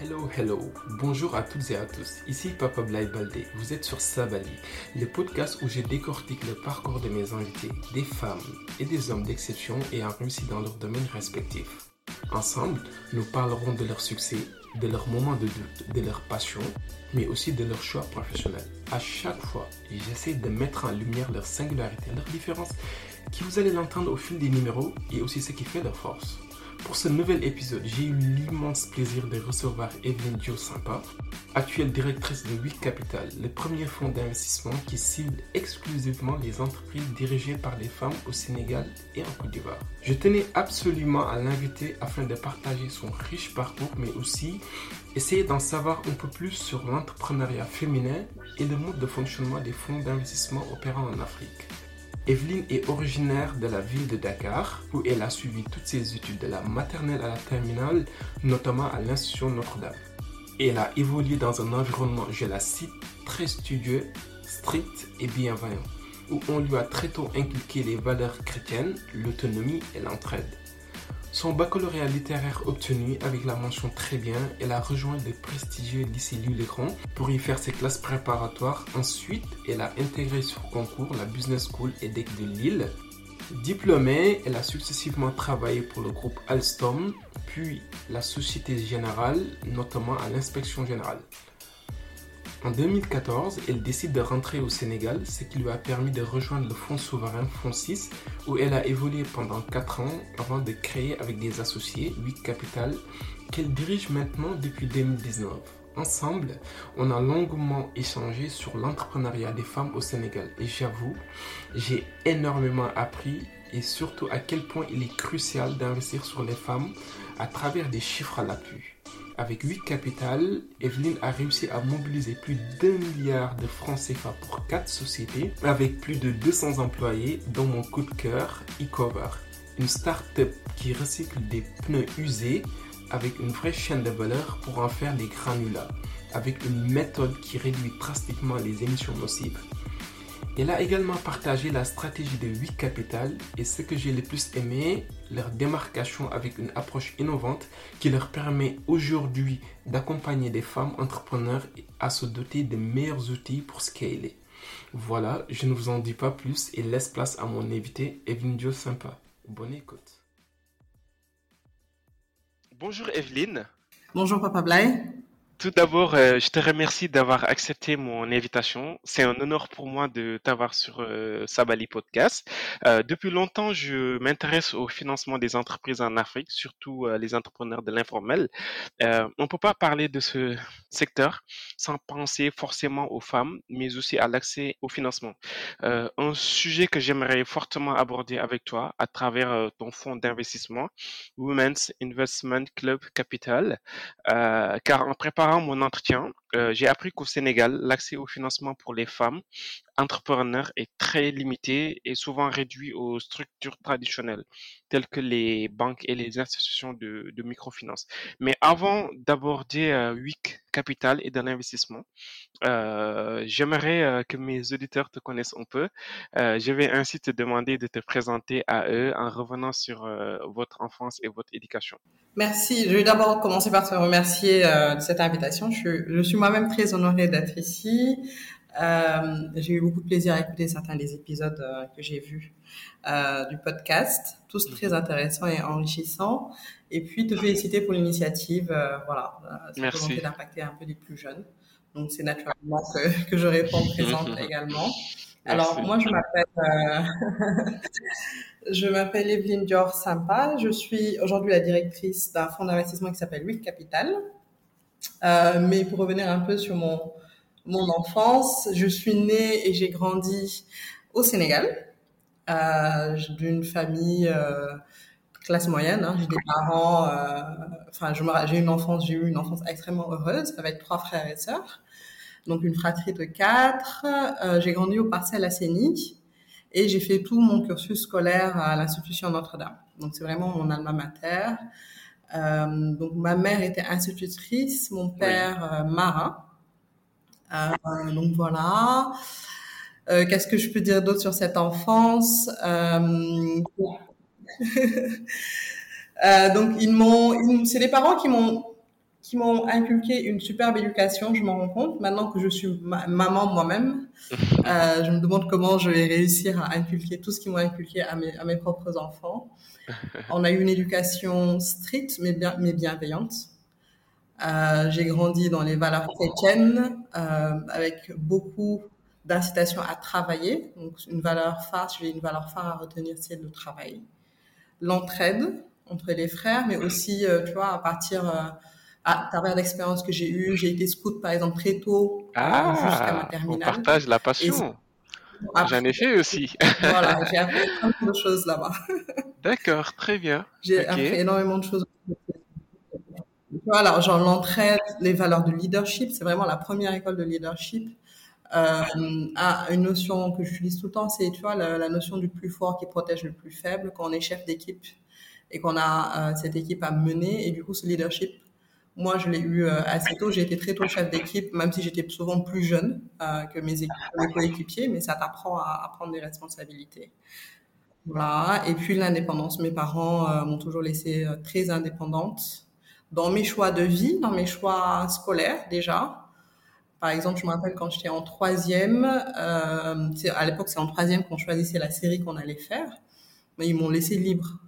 Hello, hello, bonjour à toutes et à tous. Ici Papa Blay Baldé. Vous êtes sur Sabali, le podcast où je décortique le parcours de mes invités, des femmes et des hommes d'exception ayant réussi dans leurs domaines respectifs. Ensemble, nous parlerons de leur succès, de leurs moments de doute, de leurs passions, mais aussi de leurs choix professionnels. À chaque fois, j'essaie de mettre en lumière leur singularité, leurs différences, qui vous allez l'entendre au fil des numéros et aussi ce qui fait leur force. Pour ce nouvel épisode, j'ai eu l'immense plaisir de recevoir Evelyne Dio Sympa, actuelle directrice de 8 Capital, le premier fonds d'investissement qui cible exclusivement les entreprises dirigées par les femmes au Sénégal et en Côte d'Ivoire. Je tenais absolument à l'inviter afin de partager son riche parcours, mais aussi essayer d'en savoir un peu plus sur l'entrepreneuriat féminin et le mode de fonctionnement des fonds d'investissement opérant en Afrique. Evelyne est originaire de la ville de Dakar, où elle a suivi toutes ses études de la maternelle à la terminale, notamment à l'Institution Notre-Dame. Elle a évolué dans un environnement, je la cite, très studieux, strict et bienveillant, où on lui a très tôt inculqué les valeurs chrétiennes, l'autonomie et l'entraide. Son baccalauréat littéraire obtenu avec la mention très bien, elle a rejoint le prestigieux lycée Louis-le-Grand pour y faire ses classes préparatoires. Ensuite, elle a intégré sur concours la Business School EDEC de Lille. Diplômée, elle a successivement travaillé pour le groupe Alstom, puis la Société Générale, notamment à l'inspection générale. En 2014, elle décide de rentrer au Sénégal, ce qui lui a permis de rejoindre le Fonds souverain Fonds 6, où elle a évolué pendant 4 ans avant de créer avec des associés 8 Capital, qu'elle dirige maintenant depuis 2019. Ensemble, on a longuement échangé sur l'entrepreneuriat des femmes au Sénégal et j'avoue, j'ai énormément appris et surtout à quel point il est crucial d'investir sur les femmes à travers des chiffres à l'appui. Avec 8 capitales, Evelyne a réussi à mobiliser plus d'un milliard de francs CFA pour 4 sociétés avec plus de 200 employés, dont mon coup de cœur, eCover, une start-up qui recycle des pneus usés avec une vraie chaîne de valeur pour en faire des granulats, avec une méthode qui réduit drastiquement les émissions nocives. Elle a également partagé la stratégie de 8 capitales et ce que j'ai le plus aimé, leur démarcation avec une approche innovante qui leur permet aujourd'hui d'accompagner des femmes entrepreneurs à se doter de meilleurs outils pour scaler. Voilà, je ne vous en dis pas plus et laisse place à mon invité Evelyne Dio Sympa. Bonne écoute. Bonjour Evelyne. Bonjour Papa Blay. Tout d'abord, euh, je te remercie d'avoir accepté mon invitation. C'est un honneur pour moi de t'avoir sur euh, Sabali Podcast. Euh, depuis longtemps, je m'intéresse au financement des entreprises en Afrique, surtout les entrepreneurs de l'informel. On ne peut pas parler de ce secteur sans penser forcément aux femmes, mais aussi à l'accès au financement. Un sujet que j'aimerais fortement aborder avec toi à travers ton fonds d'investissement, Women's Investment Club Capital, car en préparant mon entretien, euh, j'ai appris qu'au Sénégal, l'accès au financement pour les femmes entrepreneurs est très limité et souvent réduit aux structures traditionnelles telles que les banques et les institutions de, microfinance. Mais avant d'aborder euh, WIC Capital et de l'investissement, euh, j'aimerais euh, que mes auditeurs te connaissent un peu. Je vais ainsi te demander de te présenter à eux en revenant sur votre enfance et votre éducation. Merci. Je vais d'abord commencer par te remercier de cette invitation. Je suis moi-même très honorée d'être ici. Euh, j'ai eu beaucoup de plaisir à écouter certains des épisodes euh, que j'ai vus euh, du podcast, tous très intéressants et enrichissants. Et puis te féliciter pour l'initiative, voilà, cette volonté d'impacter un peu les plus jeunes. Donc c'est naturellement que, que je réponds présente également. Alors Merci. moi je m'appelle je m'appelle Evelyne Dior Sampa. Je suis aujourd'hui la directrice d'un fonds d'investissement qui s'appelle Week Capital. Euh, mais pour revenir un peu sur mon mon enfance, je suis née et j'ai grandi au Sénégal euh, d'une famille euh, classe moyenne. Hein. J'ai des parents, euh, enfin, j'ai une enfance, j'ai eu une enfance extrêmement heureuse avec trois frères et sœurs, donc une fratrie de quatre. J'ai grandi au Parcelles Assaini et j'ai fait tout mon cursus scolaire à l'institution Notre-Dame. Donc c'est vraiment mon alma mater. Euh, donc ma mère était institutrice, mon père euh, marin. Euh, donc voilà. Euh, Qu'est-ce que je peux dire d'autre sur cette enfance? Euh, Euh, donc ils m'ont, c'est des parents qui m'ont qui m'ont inculqué une superbe éducation, je m'en rends compte. Maintenant que je suis maman moi-même, euh, je me demande comment je vais réussir à inculquer tout ce qu'ils m'ont inculqué à mes, à mes propres enfants. On a eu une éducation stricte mais, bien, mais bienveillante. Euh, j'ai grandi dans les valeurs chrétiennes euh, avec beaucoup d'incitation à travailler. Donc une valeur phare, j'ai une valeur phare à retenir, c'est le travail. L'entraide entre les frères, mais aussi, tu vois, à partir à travers l'expérience que j'ai eue, j'ai été scout par exemple très tôt ah, jusqu'à ma terminale. On partage la passion. J'en ai fait aussi. voilà, j'ai appris plein de choses là-bas. D'accord, très bien. J'ai appris énormément de choses. Voilà, genre l'entraide, les valeurs de leadership, c'est vraiment la première école de leadership. Euh, une notion que j'utilise tout le temps, c'est tu vois la, la, notion du plus fort qui protège le plus faible. Quand on est chef d'équipe et qu'on a euh, cette équipe à mener, et du coup ce leadership, moi je l'ai eu euh, assez tôt. J'ai été très tôt chef d'équipe, même si j'étais souvent plus jeune euh, que mes, coéquipiers, mais ça t'apprend à, prendre des responsabilités. Voilà. Et puis l'indépendance, mes parents m'ont toujours laissé très indépendante dans mes choix de vie, dans mes choix scolaires déjà. Par exemple, je me rappelle quand j'étais en troisième, euh, à l'époque c'est en troisième qu'on choisissait la série qu'on allait faire, mais ils m'ont laissé libre.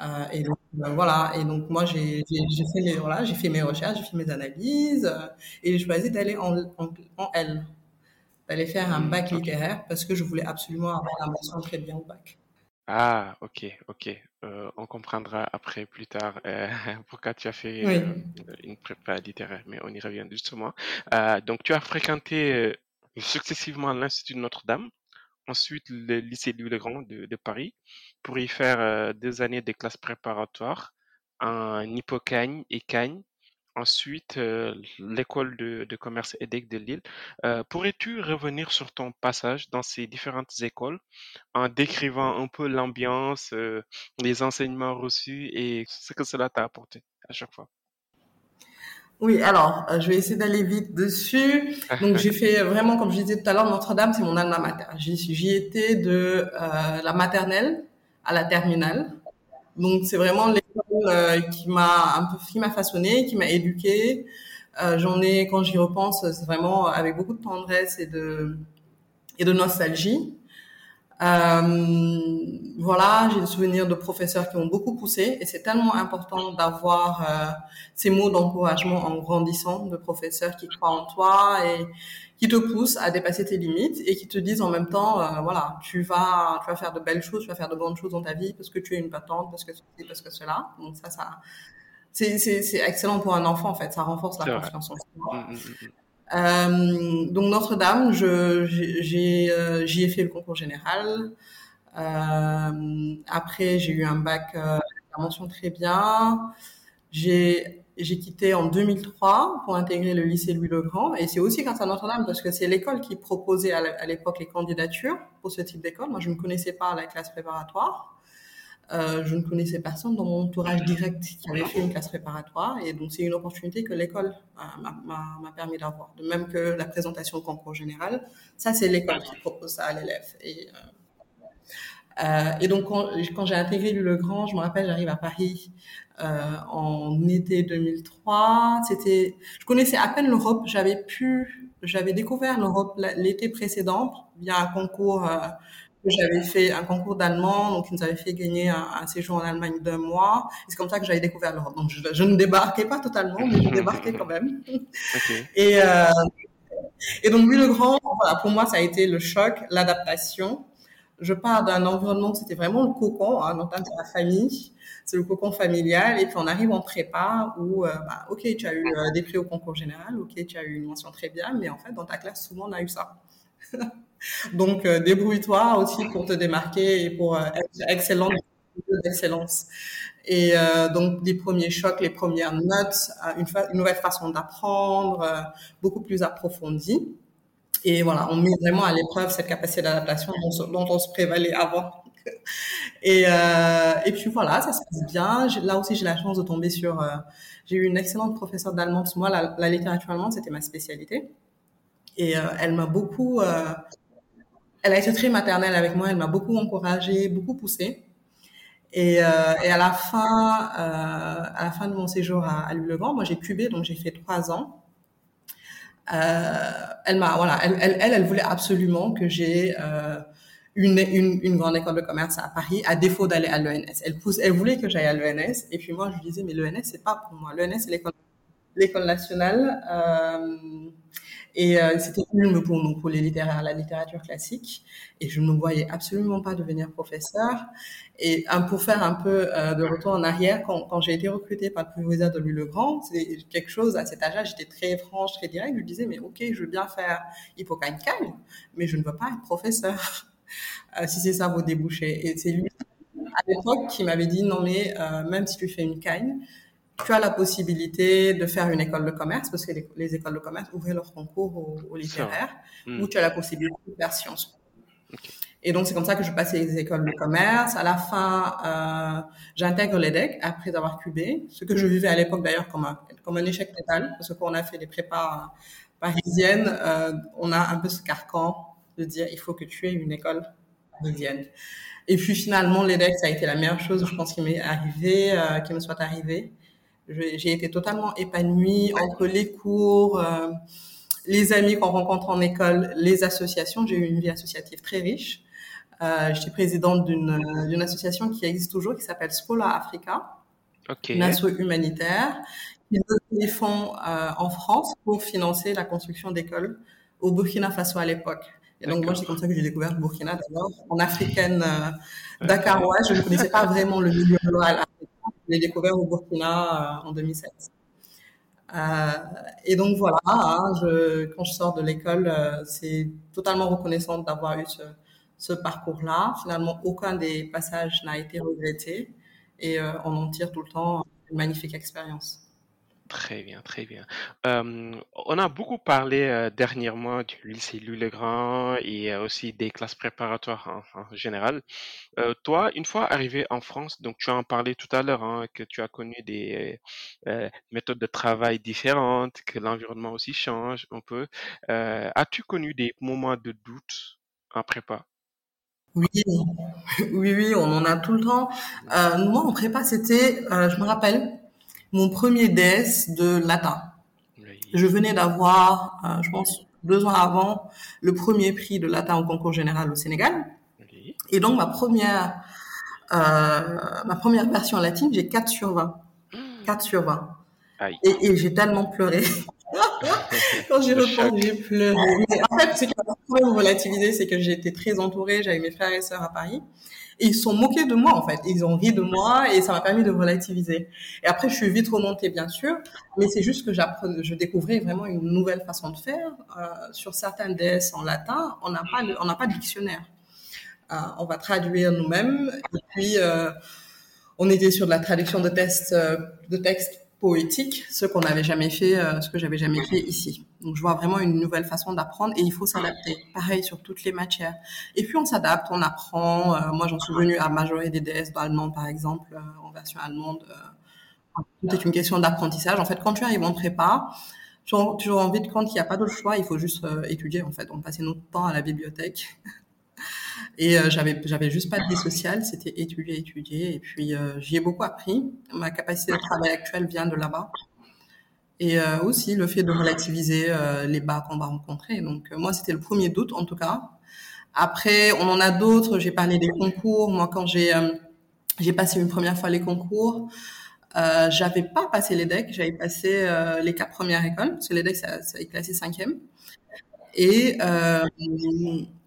Euh, et donc euh, voilà, et donc moi j'ai fait mes voilà, j'ai fait mes recherches, j'ai fait mes analyses, euh, et j'ai choisi d'aller en, en, en, L, d'aller faire un bac littéraire parce que je voulais absolument avoir la mention très bien au bac. Ah, ok, ok. Euh, on comprendra après, plus tard, euh, pourquoi tu as fait euh, une prépa littéraire, mais on y revient justement. donc, tu as fréquenté successivement l'Institut de Notre-Dame, ensuite le lycée Louis-le-Grand de, de, Paris, pour y faire deux années de classes préparatoires en Hippocagne et Cagne, ensuite euh, l'école de, de, commerce EDEC de Lille. Euh, pourrais-tu revenir sur ton passage dans ces différentes écoles en décrivant un peu l'ambiance, euh, les enseignements reçus et ce que cela t'a apporté à chaque fois? Oui, alors, je vais essayer d'aller vite dessus. Donc, j'ai fait vraiment, comme je disais tout à l'heure, Notre-Dame, c'est mon alma mater. J'y étais de la maternelle à la terminale. Donc c'est vraiment l'école euh, qui m'a un peu qui m'a façonné, qui m'a éduqué. Euh, J'en ai quand j'y repense, c'est vraiment avec beaucoup de tendresse et de et de nostalgie. Euh, voilà, j'ai des souvenirs de professeurs qui m'ont beaucoup poussé et c'est tellement important d'avoir euh, ces mots d'encouragement en grandissant, de professeurs qui croient en toi et qui te poussent à dépasser tes limites et qui te disent en même temps, euh, voilà, tu vas, tu vas faire de belles choses, tu vas faire de grandes choses dans ta vie parce que tu es une patente, parce que ceci, parce que cela. Donc ça, ça, c'est, c'est, c'est excellent pour un enfant en fait, ça renforce la confiance en soi. Mmh, mmh, mmh. Euh, donc Notre-Dame, je, j'ai, euh, j'y ai fait le concours général. Euh, après, j'ai eu un bac euh, mention très bien. J'ai j'ai quitté en 2003 pour intégrer le lycée Louis-le-Grand. Et c'est aussi grâce à Notre-Dame, parce que c'est l'école qui proposait à l'époque les candidatures pour ce type d'école. Moi, je ne connaissais pas la classe préparatoire. Euh, je ne connaissais personne dans mon entourage direct qui avait fait une classe préparatoire. Et donc, c'est une opportunité que l'école m'a permis d'avoir. De même que la présentation au concours général. Ça, c'est l'école qui propose ça à l'élève. Et, euh, euh, donc, quand, quand j'ai intégré Le Grand, je me rappelle, j'arrive à Paris euh, en été 2003. C'était, je connaissais à peine l'Europe. J'avais pu, j'avais découvert l'Europe l'été précédent via un concours euh, que j'avais fait, un concours d'allemand, donc ils nous avaient fait gagner un, un séjour en Allemagne d'un mois. C'est comme ça que j'avais découvert l'Europe. Donc je, je, ne débarquais pas totalement, mais je débarquais quand même. Okay. Et euh, et donc lui le grand, voilà, pour moi ça a été le choc, l'adaptation. Je pars d'un environnement, c'était vraiment le cocon, hein, notamment la famille c'est le cocon familial. Et puis on arrive en prépa où, euh, bah, ok, tu as eu euh, des prix au concours général, ok, tu as eu une mention très bien, mais en fait, dans ta classe, souvent, on a eu ça. Donc, euh, débrouille-toi aussi pour te démarquer et pour être excellent d'excellence. Et donc, les premiers chocs, les premières notes, une, une nouvelle façon d'apprendre, beaucoup plus approfondie. Et voilà, on met vraiment à l'épreuve cette capacité d'adaptation dont, dont, on se prévalait avant. et, euh, et puis voilà, ça se passe bien. Là aussi, j'ai la chance de tomber sur. Euh, j'ai eu une excellente professeure d'allemand. Parce que moi, la, littérature allemande, c'était ma spécialité. Et euh, elle m'a beaucoup. Elle a été très maternelle avec moi. Elle m'a beaucoup encouragée, beaucoup poussée. Et, et à la fin, à la fin de mon séjour à, à Louis-le-Grand, moi j'ai cubé, donc j'ai fait trois ans. Elle m'a, voilà, elle, elle, elle, voulait absolument que j'ai une, une, une, grande école de commerce à Paris, à défaut d'aller à l'ENS. Elle, pousse, elle voulait que j'aille à l'ENS, et puis moi je lui disais, mais l'ENS c'est pas pour moi. L'ENS c'est l'école, l'école nationale. Euh, et euh, c'était une pour nous, pour les littéraires, la littérature classique. Et je ne voyais absolument pas devenir professeur. Et um, pour faire un peu euh, de retour en arrière, quand, quand j'ai été recrutée par le proviseur de Louis-le-Grand, c'est quelque chose, à cet âge-là, j'étais très franche, très directe. Je lui disais, mais ok, je veux bien faire Hippocane mais je ne veux pas être professeur, euh, si c'est ça vos débouchés. Et c'est lui, à l'époque, qui m'avait dit, non mais euh, même si tu fais une cagne, tu as la possibilité de faire une école de commerce, parce que les, les écoles de commerce ouvrent leur concours aux, aux littéraires, mmh. ou tu as la possibilité de faire sciences. Okay. Et donc, c'est comme ça que je passais les écoles de commerce. À la fin, euh, j'intègre l'EDEC après avoir cubé, ce que je vivais à l'époque d'ailleurs comme un, comme un échec total, parce que quand on a fait les prépas parisiennes, euh, on a un peu ce carcan de dire il faut que tu aies une école parisienne. Et puis finalement, l'EDEC, ça a été la meilleure chose, je pense, qui m'est arrivée, euh, qui me soit arrivée j'ai été totalement épanouie entre les cours, euh, les amis qu'on rencontre en école, les associations. J'ai eu une vie associative très riche. Euh, J'étais présidente d'une association qui existe toujours, qui s'appelle Scola Africa, okay. une asso humanitaire, qui donne des fonds en France pour financer la construction d'écoles au Burkina Faso à l'époque. Et donc moi, c'est comme ça que j'ai découvert le Burkina d'abord, en africaine euh, dakaroise. Je ne connaissais pas vraiment le milieu rural je l'ai découvert au Burkina euh, en 2007. Euh, et donc voilà, hein, je, quand je sors de l'école, euh, c'est totalement reconnaissante d'avoir eu ce, ce parcours-là. Finalement, aucun des passages n'a été regretté et euh, on en tire tout le temps une magnifique expérience. Très bien, très bien. On a beaucoup parlé dernièrement du lycée Louis-le-Grand et aussi des classes préparatoires en, général. Toi, une fois arrivé en France, donc tu as en parlé tout à l'heure, hein, que tu as connu des euh, méthodes de travail différentes, que l'environnement aussi change un peu. As-tu connu des moments de doute en prépa? Oui, oui, oui, on en a tout le temps. moi, en prépa, c'était, je me rappelle, mon premier DS de latin. Je venais d'avoir, euh, je pense, deux ans avant, le premier prix de latin au concours général au Sénégal. Et donc, ma première, euh, ma première version latine, j'ai 4 sur 20. 4 sur 20. Aïe. Et, et j'ai tellement pleuré. Quand j'y repense, j'ai pleuré. Mais en fait, ce qui m'a relativisé, c'est que j'étais très entourée, j'avais mes frères et sœurs à Paris. Et ils sont moqués de moi, en fait. Ils ont ri de moi et ça m'a permis de relativiser. Et après, je suis vite remontée, bien sûr, mais c'est juste que je découvrais vraiment une nouvelle façon de faire. Euh, sur certains DS en latin, on n'a pas, on n'a pas de dictionnaire. Euh, on va traduire nous-mêmes. Et puis, euh, on était sur de la traduction de textes, de textes poétique, ce qu'on n'avait jamais fait, euh, ce que j'avais jamais fait ici. Donc je vois vraiment une nouvelle façon d'apprendre et il faut s'adapter. Pareil sur toutes les matières. Et puis on s'adapte, on apprend. Euh, moi j'en suis venue à majorer des DS d'allemand par exemple euh, en version allemande. tout est une question d'apprentissage. En fait, quand tu arrives en prépa, tu as toujours envie de compte qu'il n'y a pas d'autre choix. Il faut juste étudier en fait. On passait notre temps à la bibliothèque. Et euh, j'avais j'avais juste pas de vie sociale, c'était étudier, étudier. Et puis euh, j'y ai beaucoup appris. Ma capacité de travail actuelle vient de là-bas. Et euh, aussi le fait de relativiser les bas qu'on va rencontrer. Donc moi c'était le premier doute en tout cas. Après on en a d'autres. J'ai parlé des concours. Moi quand j'ai j'ai passé une première fois les concours. Euh, j'avais pas passé les decks, j'avais passé les quatre premières écoles, parce que les decks, ça, ça est classé cinquième. Et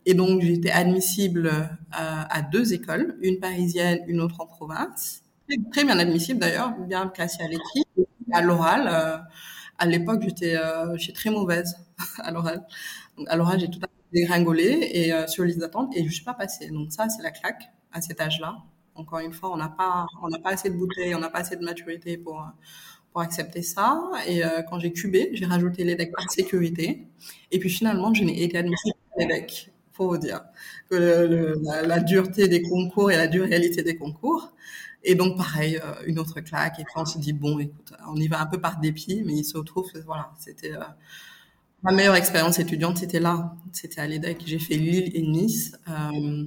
et donc, j'étais admissible euh, à deux écoles, une parisienne, une autre en province. Très bien admissible d'ailleurs, bien classée à l'équipe. À l'oral, euh, à l'époque, j'étais euh, très mauvaise à l'oral. À l'oral, j'ai tout à fait dégringolé et sur liste d'attente et je suis pas passée. Donc ça, c'est la claque à cet âge-là. Encore une fois, on n'a pas, pas assez de bouteilles, on n'a pas assez de maturité pour pour accepter ça. Et quand j'ai cubé, j'ai rajouté l'EDEC par sécurité. Et puis finalement, je n'ai été admissible à l'EDEC faut vous dire que le, le, la, la, dureté des concours et la dure réalité des concours. Et donc pareil, euh, une autre claque. Et puis on se dit bon, écoute, on y va un peu par dépit, mais il se trouve que voilà, c'était euh, ma meilleure expérience étudiante, c'était là, c'était à l'EDEC. J'ai fait Lille et Nice. Euh,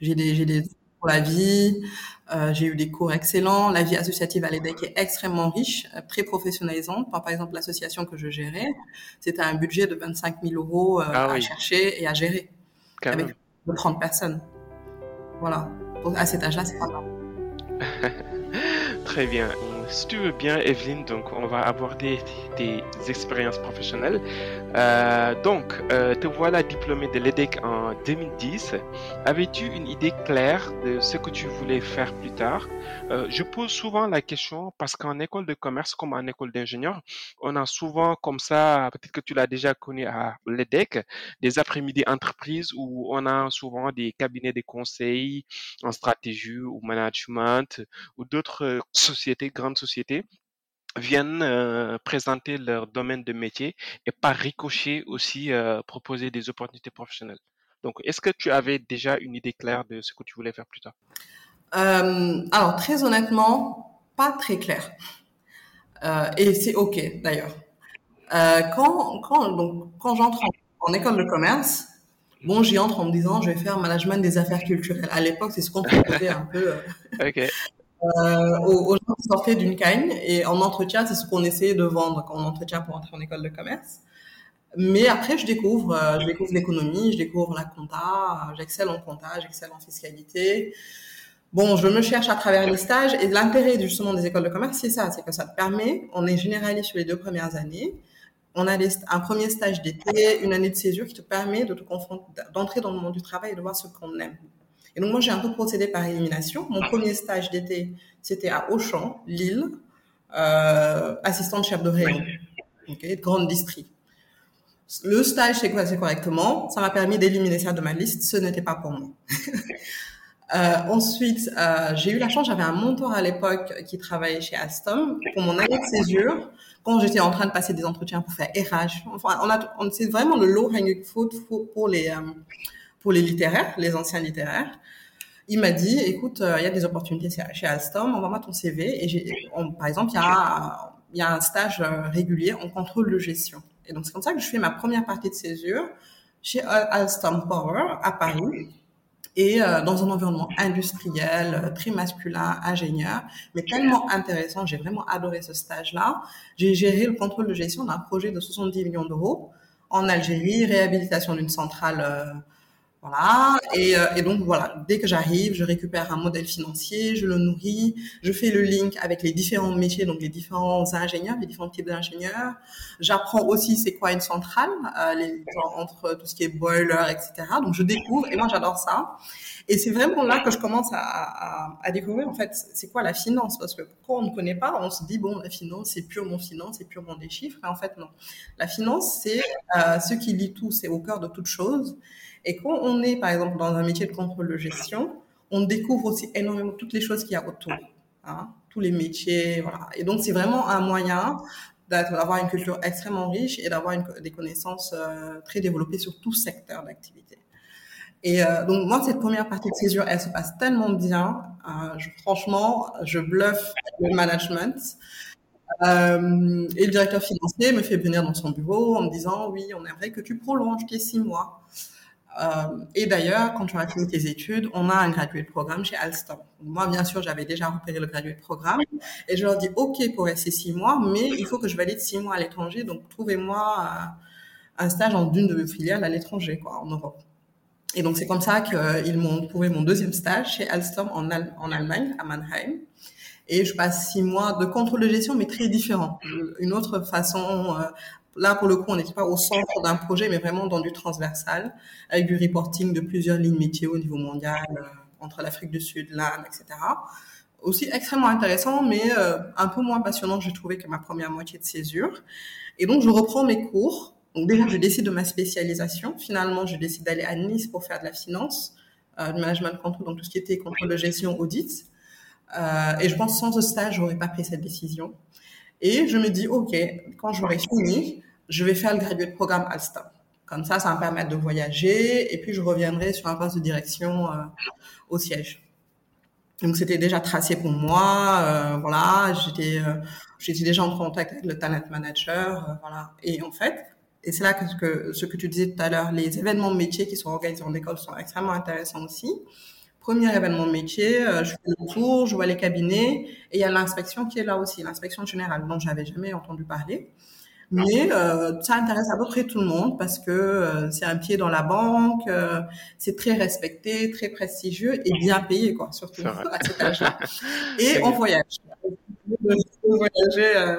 j'ai des, j'ai des pour la vie. Euh, j'ai eu des cours excellents. La vie associative à l'EDEC est extrêmement riche, très professionnalisante. Par, exemple, l'association que je gérais, c'était un budget de 25 000 euros euh, ah à chercher et à gérer avec 30 personnes. Voilà. À cet âge-là, c'est pas mal. Très bien si tu veux bien, Evelyne, donc on va aborder tes, expériences professionnelles. Euh, donc, euh, te voilà diplômée de l'EDEC en 2010. Avais-tu une idée claire de ce que tu voulais faire plus tard? Euh, Je pose souvent la question parce qu'en école de commerce comme en école d'ingénieur, on a souvent comme ça, peut-être que tu l'as déjà connu à l'EDEC, des après-midi entreprises où on a souvent des cabinets de conseil en stratégie ou management ou d'autres sociétés, grandes sociétés viennent euh, présenter leur domaine de métier et par ricochet aussi euh, proposer des opportunités professionnelles. Donc, est-ce que tu avais déjà une idée claire de ce que tu voulais faire plus tard? Euh, Alors, très honnêtement, pas très clair. et c'est OK, d'ailleurs. quand quand, donc, quand j'entre en, en, école de commerce, bon, j'y entre en me disant, je vais faire management des affaires culturelles. À l'époque, c'est ce qu'on proposait un peu. OK euh, aux, gens qui sortaient d'une cagne. Et en entretien, c'est ce qu'on essayait de vendre quand on entretient pour entrer en école de commerce. Mais après, je découvre, euh, je découvre l'économie, je découvre la compta, j'excelle en compta, j'excelle en fiscalité. Bon, je me cherche à travers les stages et l'intérêt justement des écoles de commerce, c'est ça, c'est que ça te permet, on est généraliste sur les deux premières années, on a un premier stage d'été, une année de césure qui te permet de te confronter, d'entrer dans le monde du travail et de voir ce qu'on aime. Et donc moi, j'ai un peu procédé par élimination. Mon premier stage d'été, c'était à Auchan, Lille, euh, assistante chef de rayon, okay, de grande district. Le stage s'est passé correctement. Ça m'a permis d'éliminer ça de ma liste. Ce n'était pas pour moi. euh, ensuite, euh, j'ai eu la chance, j'avais un mentor à l'époque qui travaillait chez Alstom pour mon année de césure. Quand j'étais en train de passer des entretiens pour faire RH, enfin, on a, on, c'est vraiment le low hanging fruit pour les, pour les littéraires, les anciens littéraires. Il m'a dit, écoute, euh, il y a des opportunités chez Alstom, envoie-moi ton CV. Et par exemple, il y a, il y a un stage euh, régulier en contrôle de gestion. Et donc, c'est comme ça que je fais ma première partie de césure chez Alstom Power à Paris et euh, dans un environnement industriel, très masculin, ingénieur, mais tellement intéressant. J'ai vraiment adoré ce stage-là. J'ai géré le contrôle de gestion d'un projet de 70 millions d'euros en Algérie, réhabilitation d'une centrale voilà. Et, euh, et, donc voilà, dès que j'arrive, je récupère un modèle financier, je le nourris, je fais le link avec les différents métiers, donc les différents ingénieurs, les différents types d'ingénieurs. J'apprends aussi c'est quoi une centrale, euh, les, entre tout ce qui est boiler, etc. Donc je découvre et moi j'adore ça. Et c'est vraiment là que je commence à découvrir en fait c'est quoi la finance? Parce que quand on ne connaît pas, on se dit bon la finance c'est purement finance, c'est purement des chiffres. Et en fait non, la finance c'est euh, ce qui lit tout, c'est au cœur de toute chose. Et quand on est, par exemple, dans un métier de contrôle de gestion, on découvre aussi énormément toutes les choses qu'il y a autour, hein, tous les métiers. Et donc, c'est vraiment un moyen d'avoir une culture extrêmement riche et d'avoir des connaissances euh, très développées sur tout secteur d'activité. Et euh, donc moi, cette première partie de césure, elle se passe tellement bien. Je, franchement, je bluffe le management. Euh, et le directeur financier me fait venir dans son bureau en me disant, oui, on aimerait que tu prolonges tes six mois. Euh, et d'ailleurs, quand tu as fini tes études, on a un graduate programme chez Alstom. Moi, bien sûr, j'avais déjà repéré le graduate programme et je leur dis OK pour rester six mois, mais il faut que je valide six mois à l'étranger. Donc, trouvez-moi un stage dans une de vos filiales à l'étranger, quoi, en Europe. Et donc, c'est comme ça qu'ils m'ont trouvé mon deuxième stage chez Alstom en, Allemagne, à Mannheim. Et je passe six mois de contrôle de gestion, mais très différent. Une autre façon euh, Là, pour le coup, on n'était pas au centre d'un projet, mais vraiment dans du transversal, avec du reporting de plusieurs lignes métiers au niveau mondial, euh, entre l'Afrique du Sud, l'Inde, etc. Aussi extrêmement intéressant, mais euh, un peu moins passionnant, j'ai trouvé, que ma première moitié de césure. Et donc, je reprends mes cours. Donc, déjà, je décide de ma spécialisation. Finalement, je décide d'aller à Nice pour faire de la finance, euh, du management de contrôle, donc tout ce qui était contrôle de gestion, audit. Et je pense sans ce stage, j'aurais pas pris cette décision. Et je me dis, OK, quand j'aurai fini, je vais faire le graduate programme Alstom. Comme ça, ça va me permettre de voyager et puis je reviendrai sur un poste de direction euh, au siège. Donc c'était déjà tracé pour moi, euh, voilà, j'étais euh, j'étais déjà en contact avec le talent manager, voilà. Et en fait, et c'est là que, ce que tu disais tout à l'heure, les événements métiers qui sont organisés en école sont extrêmement intéressants aussi Premier événement de métier, je fais le tour, je vois les cabinets et il y a l'inspection qui est là aussi, l'inspection générale dont j'avais jamais entendu parler. Mais euh, ça intéresse à peu près tout le monde parce que euh, c'est un pied dans la banque, euh, c'est très respecté, très prestigieux et bien payé, quoi, surtout à cet âge-là. Et on voyage. voyager,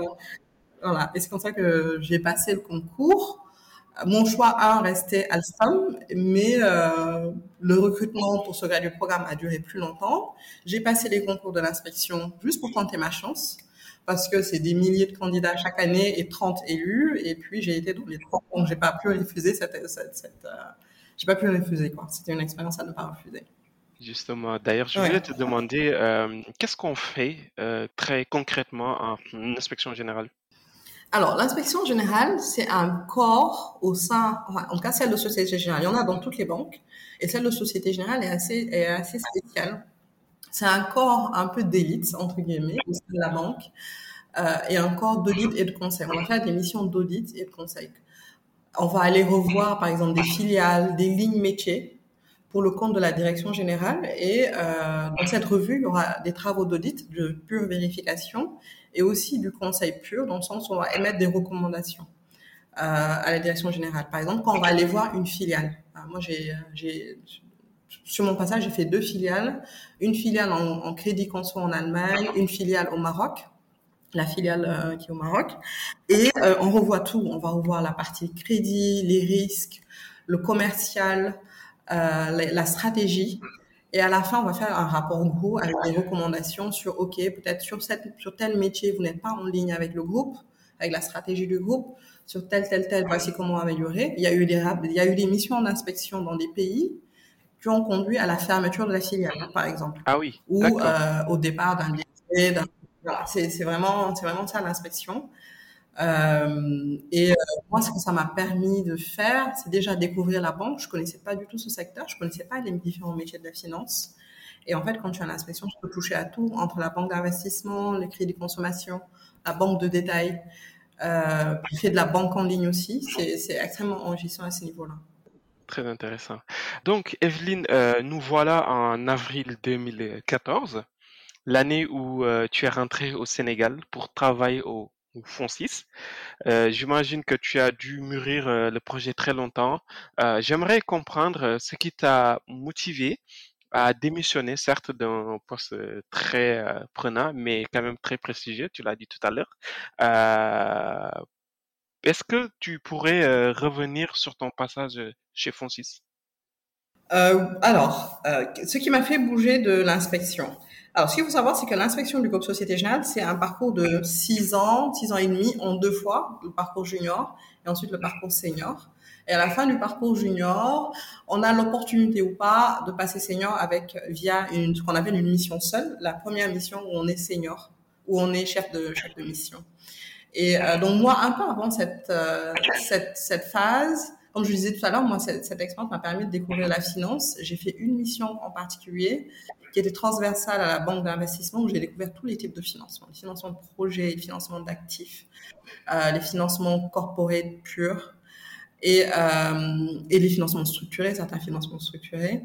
voilà. Et c'est comme ça que j'ai passé le concours. Mon choix un restait Alstom, mais le recrutement pour ce du programme a duré plus longtemps. J'ai passé les concours de l'inspection juste pour tenter ma chance parce que c'est des milliers de candidats chaque année et 30 élus. Et puis, j'ai été dans les 30, donc j'ai pas pu refuser cette, cette, cette euh, j'ai pas pu refuser, quoi. C'était une expérience à ne pas refuser. Justement, d'ailleurs, je voulais te demander, euh, qu'est-ce qu'on fait euh, très concrètement en inspection générale? Alors, l'inspection générale, c'est un corps au sein, en tout cas celle de Société Générale, il y en a dans toutes les banques, et celle de Société Générale est assez, est assez spéciale c'est un corps un peu d'élite, entre guillemets, au sein de la banque, euh, et un corps d'audit et de conseil. On va faire des missions d'audit et de conseil. On va aller revoir, par exemple, des filiales, des lignes métiers pour le compte de la direction générale. Et euh, dans cette revue, il y aura des travaux d'audit, de pure vérification, et aussi du conseil pur, dans le sens où on va émettre des recommandations euh, à la direction générale. Par exemple, quand on va aller voir une filiale. moi, j'ai sur mon passage, j'ai fait deux filiales. Une filiale en, crédit conso en Allemagne, une filiale au Maroc, la filiale euh, qui est au Maroc. Et euh, on revoit tout. On va revoir la partie crédit, les risques, le commercial, euh, la, stratégie. Et à la fin, on va faire un rapport gros avec des recommandations sur, OK, peut-être sur, cette, sur tel métier, vous n'êtes pas en ligne avec le groupe, avec la stratégie du groupe. Sur tel, tel, tel, voici comment améliorer. Il y a eu des, il y a eu des missions d'inspection dans des pays qui ont conduit à la fermeture de la filiale, par exemple. Ah oui. Ou euh, au départ d'un lycée. Voilà, c'est vraiment, c'est vraiment ça l'inspection. Euh, et euh, moi, ce que ça m'a permis de faire, c'est déjà découvrir la banque. Je connaissais pas du tout ce secteur. Je connaissais pas les différents métiers de la finance. Et en fait, quand tu as l'inspection, tu peux toucher à tout, entre la banque d'investissement, les crédits de consommation, la banque de détail. Euh, tu de la banque en ligne aussi. C'est extrêmement enrichissant à ce niveau-là. Très intéressant. Donc, Evelyne, euh, nous voilà en avril 2014, l'année où tu es rentrée au Sénégal pour travailler au, Fonds 6. Euh, j'imagine que tu as dû mûrir le projet très longtemps. J'aimerais comprendre ce qui t'a motivé à démissionner, certes, d'un poste très prenant, mais quand même très prestigieux, tu l'as dit tout à l'heure, est-ce que tu pourrais euh, revenir sur ton passage chez Fonsis? Euh, Alors, euh, ce qui m'a fait bouger de l'inspection. Alors, ce qu'il faut savoir, c'est que l'inspection du groupe Société Générale, c'est un parcours de six ans, six ans et demi, en deux fois, le parcours junior et ensuite le parcours senior. Et à la fin du parcours junior, on a l'opportunité ou pas de passer senior avec via une, ce qu'on appelle une mission seule, la première mission où on est senior, où on est chef de chef de mission. Et euh, donc moi, un peu avant cette, euh, cette, cette phase, comme je disais tout à l'heure, moi, cette, expérience m'a permis de découvrir la finance. J'ai fait une mission en particulier qui était transversale à la banque d'investissement où j'ai découvert tous les types de financement. Les financements de projets, les financements d'actifs, euh, les financements corporate purs et, euh, et les financements structurés, certains financements structurés.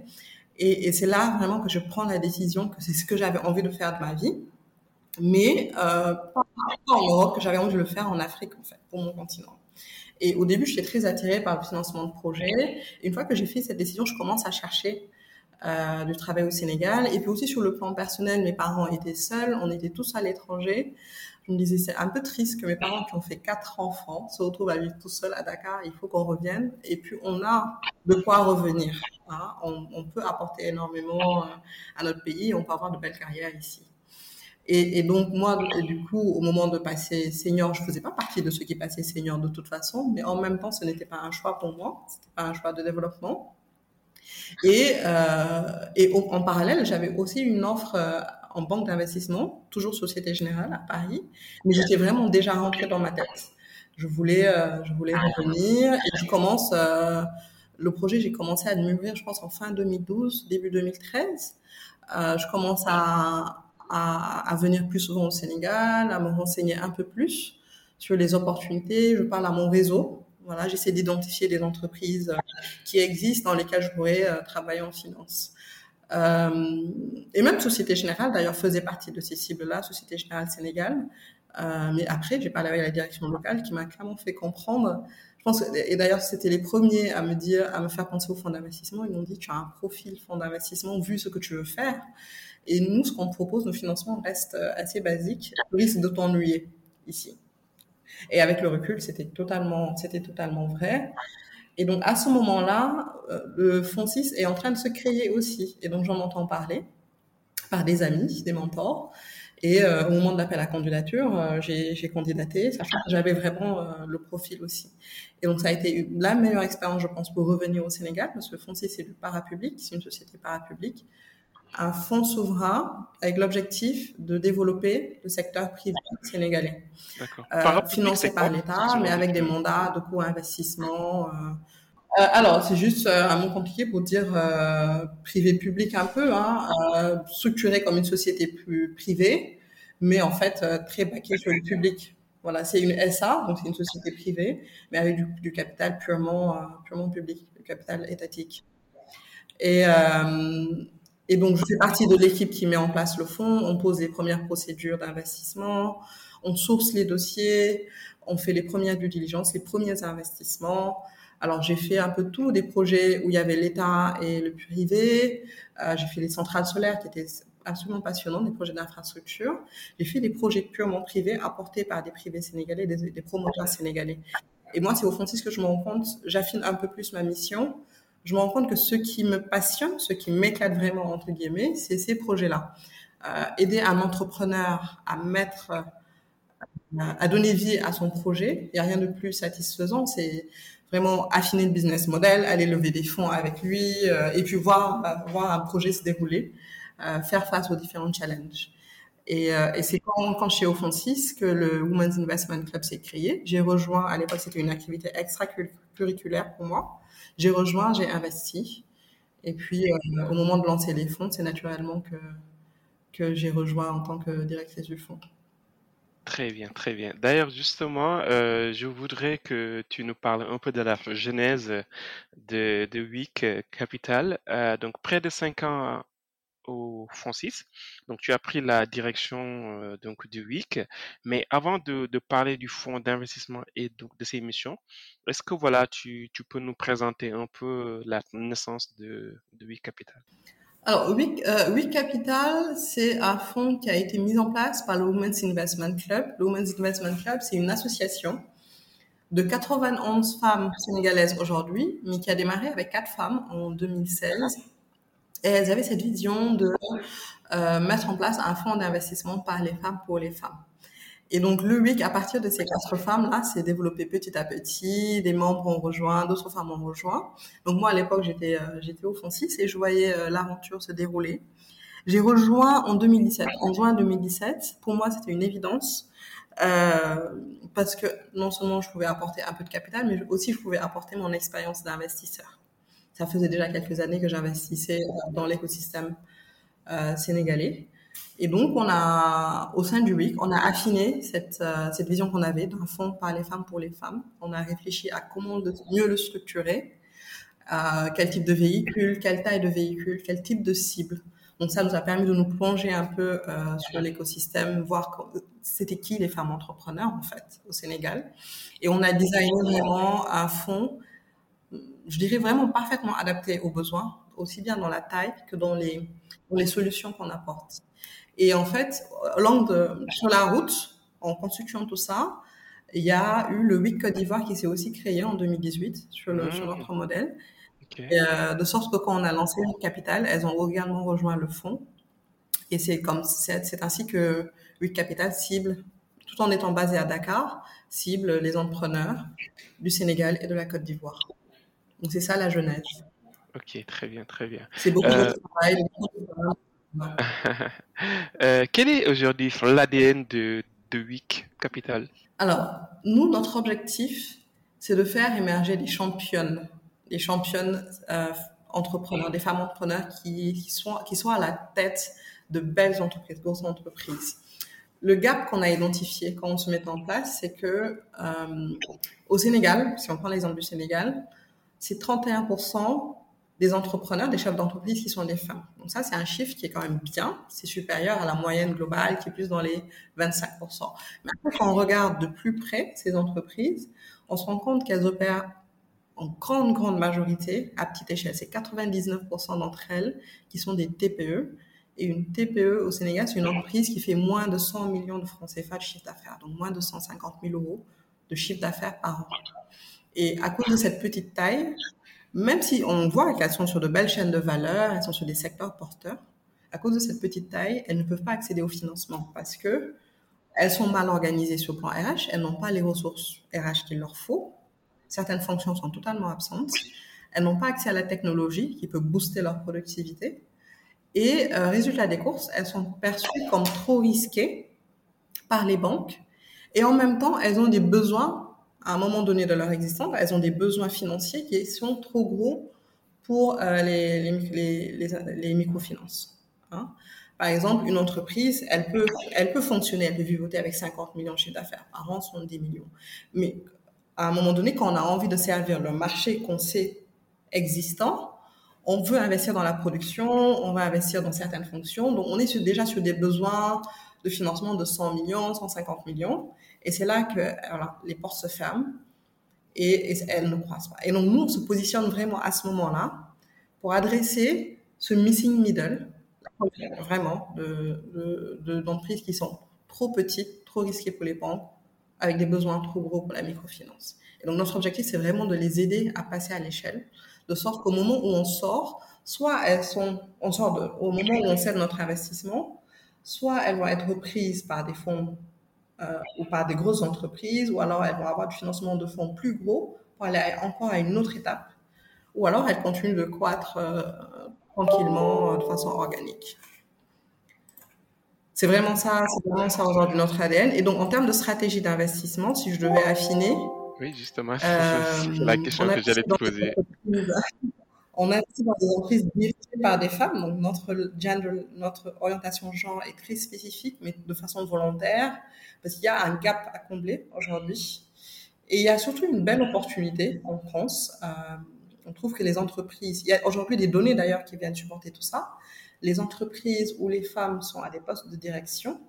Et, et c'est là vraiment que je prends la décision que c'est ce que j'avais envie de faire de ma vie mais euh, pas en Europe, que j'avais envie de le faire en Afrique, en fait, pour mon continent. Et au début, j'étais très attirée par le financement de projets. une fois que j'ai fait cette décision, je commence à chercher euh, du travail au Sénégal. Et puis aussi sur le plan personnel, mes parents étaient seuls, on était tous à l'étranger. Je me disais, c'est un peu triste que mes parents qui ont fait quatre enfants se retrouvent à vivre tout seuls à Dakar. Il faut qu'on revienne. Et puis, on a de quoi revenir. Hein. On, on, peut apporter énormément euh, à notre pays. On peut avoir de belles carrières ici. Et, donc moi, du coup, au moment de passer senior, je faisais pas partie de ceux qui passaient senior de toute façon, mais en même temps, ce n'était pas un choix pour moi, c'était pas un choix de développement. Et, euh, en parallèle, j'avais aussi une offre euh, en banque d'investissement, toujours Société Générale à Paris, mais j'étais vraiment déjà rentrée dans ma tête. Je voulais, euh, je voulais revenir et je commence. Le projet, j'ai commencé à mûrir, je pense, en fin 2012, début 2013. Euh, je commence à à, venir plus souvent au Sénégal, à me renseigner un peu plus sur les opportunités. Je parle à mon réseau. Voilà, j'essaie d'identifier des entreprises qui existent dans lesquelles je pourrais euh, travailler en finance. Euh, et même Société Générale, d'ailleurs, faisait partie de ces cibles-là, Société Générale Sénégal. Euh, mais après, j'ai parlé avec la direction locale qui m'a clairement fait comprendre. Je pense, et d'ailleurs, c'était les premiers à me dire, à me faire penser au fonds d'investissement. Ils m'ont dit, tu as un profil fonds d'investissement vu ce que tu veux faire. Et nous, ce qu'on propose, nos financements restent assez basiques. Risque de t'ennuyer ici. Et avec le recul, c'était totalement, c'était totalement vrai. Et donc, à ce moment-là, euh, le fonds 6 est en train de se créer aussi. Et donc, j'en entends parler par des amis, des mentors. Et euh, au moment de l'appel à candidature, euh, j'ai candidaté, sachant que j'avais vraiment le profil aussi. Et donc, ça a été la meilleure expérience, je pense, pour revenir au Sénégal, parce que 6, c'est du parapublic, c'est une société parapublique un fonds souverain avec l'objectif de développer le secteur privé sénégalais. Euh, financé par l'État, mais avec des mandats de co-investissement. Euh. Euh, alors, c'est juste un mot compliqué pour dire privé-public un peu, hein, structuré comme une société plus privée, mais en fait très baqué sur le public. Voilà, c'est une SA, donc c'est une société privée, mais avec du, du capital purement, purement public, du capital étatique. Et et donc, je fais partie de l'équipe qui met en place le fonds. On pose les premières procédures d'investissement, on source les dossiers, on fait les premières due diligence, les premiers investissements. Alors, j'ai fait un peu tout, des projets où il y avait l'État et le privé. Euh, j'ai fait les centrales solaires qui étaient absolument passionnants, des projets d'infrastructure. J'ai fait des projets purement privés apportés par des privés sénégalais, des, des promoteurs sénégalais. Et moi, c'est au fond ce que je me rends compte, j'affine un peu plus ma mission je me rends compte que ce qui me passionne, ce qui m'éclate vraiment, entre guillemets, c'est ces projets-là. Euh, aider un entrepreneur à mettre, euh, à donner vie à son projet, il n'y a rien de plus satisfaisant. C'est vraiment affiner le business model, aller lever des fonds avec lui, euh, et puis voir, euh, voir un projet se dérouler, euh, faire face aux différents challenges. Et, et c'est quand, quand fond 6 que le Women's Investment Club s'est créé. J'ai rejoint, à l'époque, c'était une activité extra-curriculaire pour moi. J'ai rejoint, j'ai investi. Et puis, euh, au moment de lancer les fonds, c'est naturellement que, que j'ai rejoint en tant que directrice du fonds. Très bien, très bien. D'ailleurs, justement, euh, je voudrais que tu nous parles un peu de la genèse de, de Week Capital. Euh, donc, près de cinq ans au Francis. Donc, tu as pris la direction euh, donc du WIC. Mais avant de, parler du fonds d'investissement et donc de ses missions, est-ce que voilà, tu, tu, peux nous présenter un peu la naissance de, de WIC Capital? Alors, WIC, euh, Capital, c'est un fonds qui a été mis en place par le Women's Investment Club. Le Women's Investment Club, c'est une association de 91 femmes sénégalaises aujourd'hui, mais qui a démarré avec quatre femmes en 2016 et elles avaient cette vision de euh, mettre en place un fonds d'investissement par les femmes pour les femmes. Et donc, le WIC, à partir de ces quatre femmes-là, s'est développé petit à petit. Des membres ont rejoint, d'autres femmes ont rejoint. Donc, moi, à l'époque, j'étais euh, j'étais au fond 6 et je voyais euh, l'aventure se dérouler. J'ai rejoint en 2017. En juin 2017, pour moi, c'était une évidence. Euh, parce que non seulement je pouvais apporter un peu de capital, mais aussi je pouvais apporter mon expérience d'investisseur ça faisait déjà quelques années que j'investissais dans l'écosystème euh, sénégalais. Et donc, on a, au sein du WIC, on a affiné cette, euh, cette vision qu'on avait d'un fonds par les femmes pour les femmes. On a réfléchi à comment mieux le structurer, euh, quel type de véhicule, quelle taille de véhicule, quel type de cible. Donc, ça nous a permis de nous plonger un peu euh, sur l'écosystème, voir c'était qui les femmes entrepreneurs, en fait, au Sénégal. Et on a designé vraiment un fonds je dirais vraiment parfaitement adapté aux besoins, aussi bien dans la taille que dans les, les solutions qu'on apporte. Et en fait, de, sur la route, en constituant tout ça, il y a eu le WIC Côte d'Ivoire qui s'est aussi créé en 2018 sur, le, sur mmh. notre modèle. Euh, de sorte que quand on a lancé le capital, elles ont également rejoint le fonds. Et c'est comme c'est ainsi que WIC Capital cible, tout en étant basé à Dakar, cible les entrepreneurs du Sénégal et de la Côte d'Ivoire. Donc c'est ça la genèse. Ok, très bien, très bien. C'est beaucoup de euh, travail. euh, quel est aujourd'hui l'ADN de, de WIC Capital? Alors, nous, notre objectif, c'est de faire émerger des championnes, des championnes euh, entrepreneurs, des femmes entrepreneurs qui, qui, sont, qui sont à la tête de belles entreprises, grosses entreprises. Le gap qu'on a identifié quand on se met en place, c'est que euh, au Sénégal, si on prend l'exemple du Sénégal, c'est 31% des entrepreneurs, des chefs d'entreprise qui sont des femmes. Donc ça, c'est un chiffre qui est quand même bien. C'est supérieur à la moyenne globale qui est plus dans les 25%. Mais quand on regarde de plus près ces entreprises, on se rend compte qu'elles opèrent en grande, grande majorité à petite échelle. C'est 99% d'entre elles qui sont des TPE. Et une TPE au Sénégal, c'est une entreprise qui fait moins de 100 millions de francs CFA de chiffre d'affaires, donc moins de 150 000 euros de chiffre d'affaires par an. Et à cause de cette petite taille, même si on voit qu'elles sont sur de belles chaînes de valeur, elles sont sur des secteurs porteurs, à cause de cette petite taille, elles ne peuvent pas accéder au financement parce que elles sont mal organisées sur le plan RH, elles n'ont pas les ressources RH qu'il leur faut. Certaines fonctions sont totalement absentes. Elles n'ont pas accès à la technologie qui peut booster leur productivité. Et euh, résultat des courses, elles sont perçues comme trop risquées par les banques. Et en même temps, elles ont des besoins à un moment donné de leur existence, elles ont des besoins financiers qui sont trop gros pour euh, les, les, les, microfinances. Hein. Par exemple, une entreprise, elle peut, elle peut fonctionner, elle peut vivoter avec 50 millions de chiffre d'affaires par an, 70 millions. Mais à un moment donné, quand on a envie de servir le marché qu'on sait existant, on veut investir dans la production, on va investir dans certaines fonctions. Donc, on est déjà sur des besoins de financement de 100 millions, 150 millions. Et c'est là que les portes se ferment et, elles ne croissent pas. Et donc, nous, on se positionne vraiment à ce moment-là pour adresser ce missing middle, vraiment, d'entreprises de, de, qui sont trop petites, trop risquées pour les banques, avec des besoins trop gros pour la microfinance. Et donc, notre objectif, c'est vraiment de les aider à passer à l'échelle, de sorte qu'au moment où on sort, soit elles sont, on sort de, au moment où on cède notre investissement, soit elles vont être reprises par des fonds ou par des grosses entreprises, ou alors elles vont avoir du financement de fonds plus gros pour aller encore à une autre étape, ou alors elles continuent de croître euh, tranquillement, euh, de façon organique. C'est vraiment ça, c'est vraiment ça aujourd'hui notre ADN. Et donc en termes de stratégie d'investissement, si je devais affiner, oui justement, c'est la question que j'allais te poser. On investit dans des entreprises dirigées par des femmes, donc notre gender, notre orientation genre est très spécifique, mais de façon volontaire parce qu'il y a un gap à combler aujourd'hui. Et il y a surtout une belle opportunité en France. Euh, on trouve que les entreprises, il y a aujourd'hui des données d'ailleurs qui viennent supporter tout ça. Les entreprises où les femmes sont à des postes de direction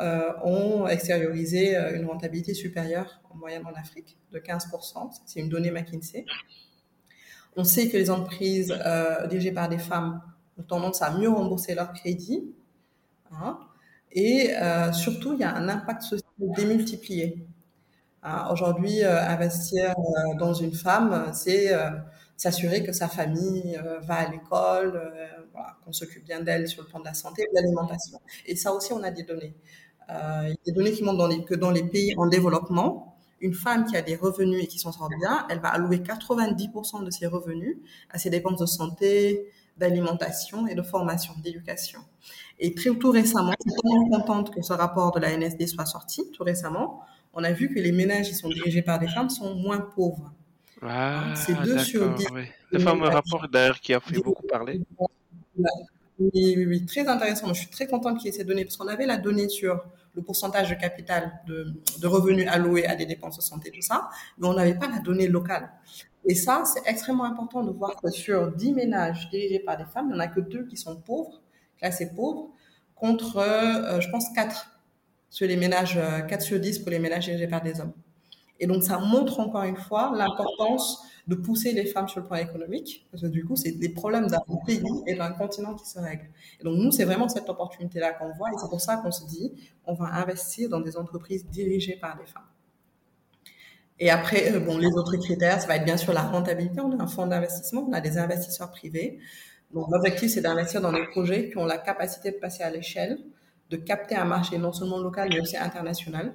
euh, ont extériorisé euh, une rentabilité supérieure en moyenne en Afrique de 15%. C'est une donnée McKinsey. On sait que les entreprises euh, dirigées par des femmes ont tendance à mieux rembourser leurs crédits. Hein, et euh, surtout, il y a un impact social démultiplié. Hein, aujourd'hui, euh, investir dans une femme, c'est s'assurer que sa famille va à l'école, qu'on s'occupe bien d'elle sur le plan de la santé et de l'alimentation. Et ça aussi, on a des données. des données qui montrent que dans les pays en développement, une femme qui a des revenus et qui s'en sort bien, elle va allouer 90% de ses revenus à ses dépenses de santé, d'alimentation et de formation, d'éducation. Et très tout récemment, je suis tellement contente que ce rapport de la NSD soit sorti, tout récemment, on a vu que les ménages qui sont dirigés par des femmes sont moins pauvres. Ah, c'est deux sur dix. Le fameux rapport d'ailleurs qui a fait beaucoup parler. Oui, oui, oui, très intéressant. je suis très contente qu'il y ait ces données parce qu'on avait la donnée sur le pourcentage de capital de, revenus alloués à des dépenses de santé, tout ça, mais on n'avait pas la donnée locale. Et ça, c'est extrêmement important de voir que sur 10 ménages dirigés par des femmes, il n'y en a que deux qui sont pauvres classés pauvres, contre, euh, je pense, 4 sur les ménages, 4 euh, sur 10 pour les ménages dirigés par des hommes. Et donc, ça montre encore une fois l'importance de pousser les femmes sur le plan économique, parce que du coup, c'est des problèmes d'un pays et d'un continent qui se règlent. Et donc, nous, c'est vraiment cette opportunité-là qu'on voit, et c'est pour ça qu'on se dit, on va investir dans des entreprises dirigées par des femmes. Et après, euh, bon, les autres critères, ça va être bien sûr la rentabilité. On a un fonds d'investissement, on a des investisseurs privés. Donc, l'objectif, c'est d'investir dans des projets qui ont la capacité de passer à l'échelle, de capter un marché non seulement local, mais aussi international,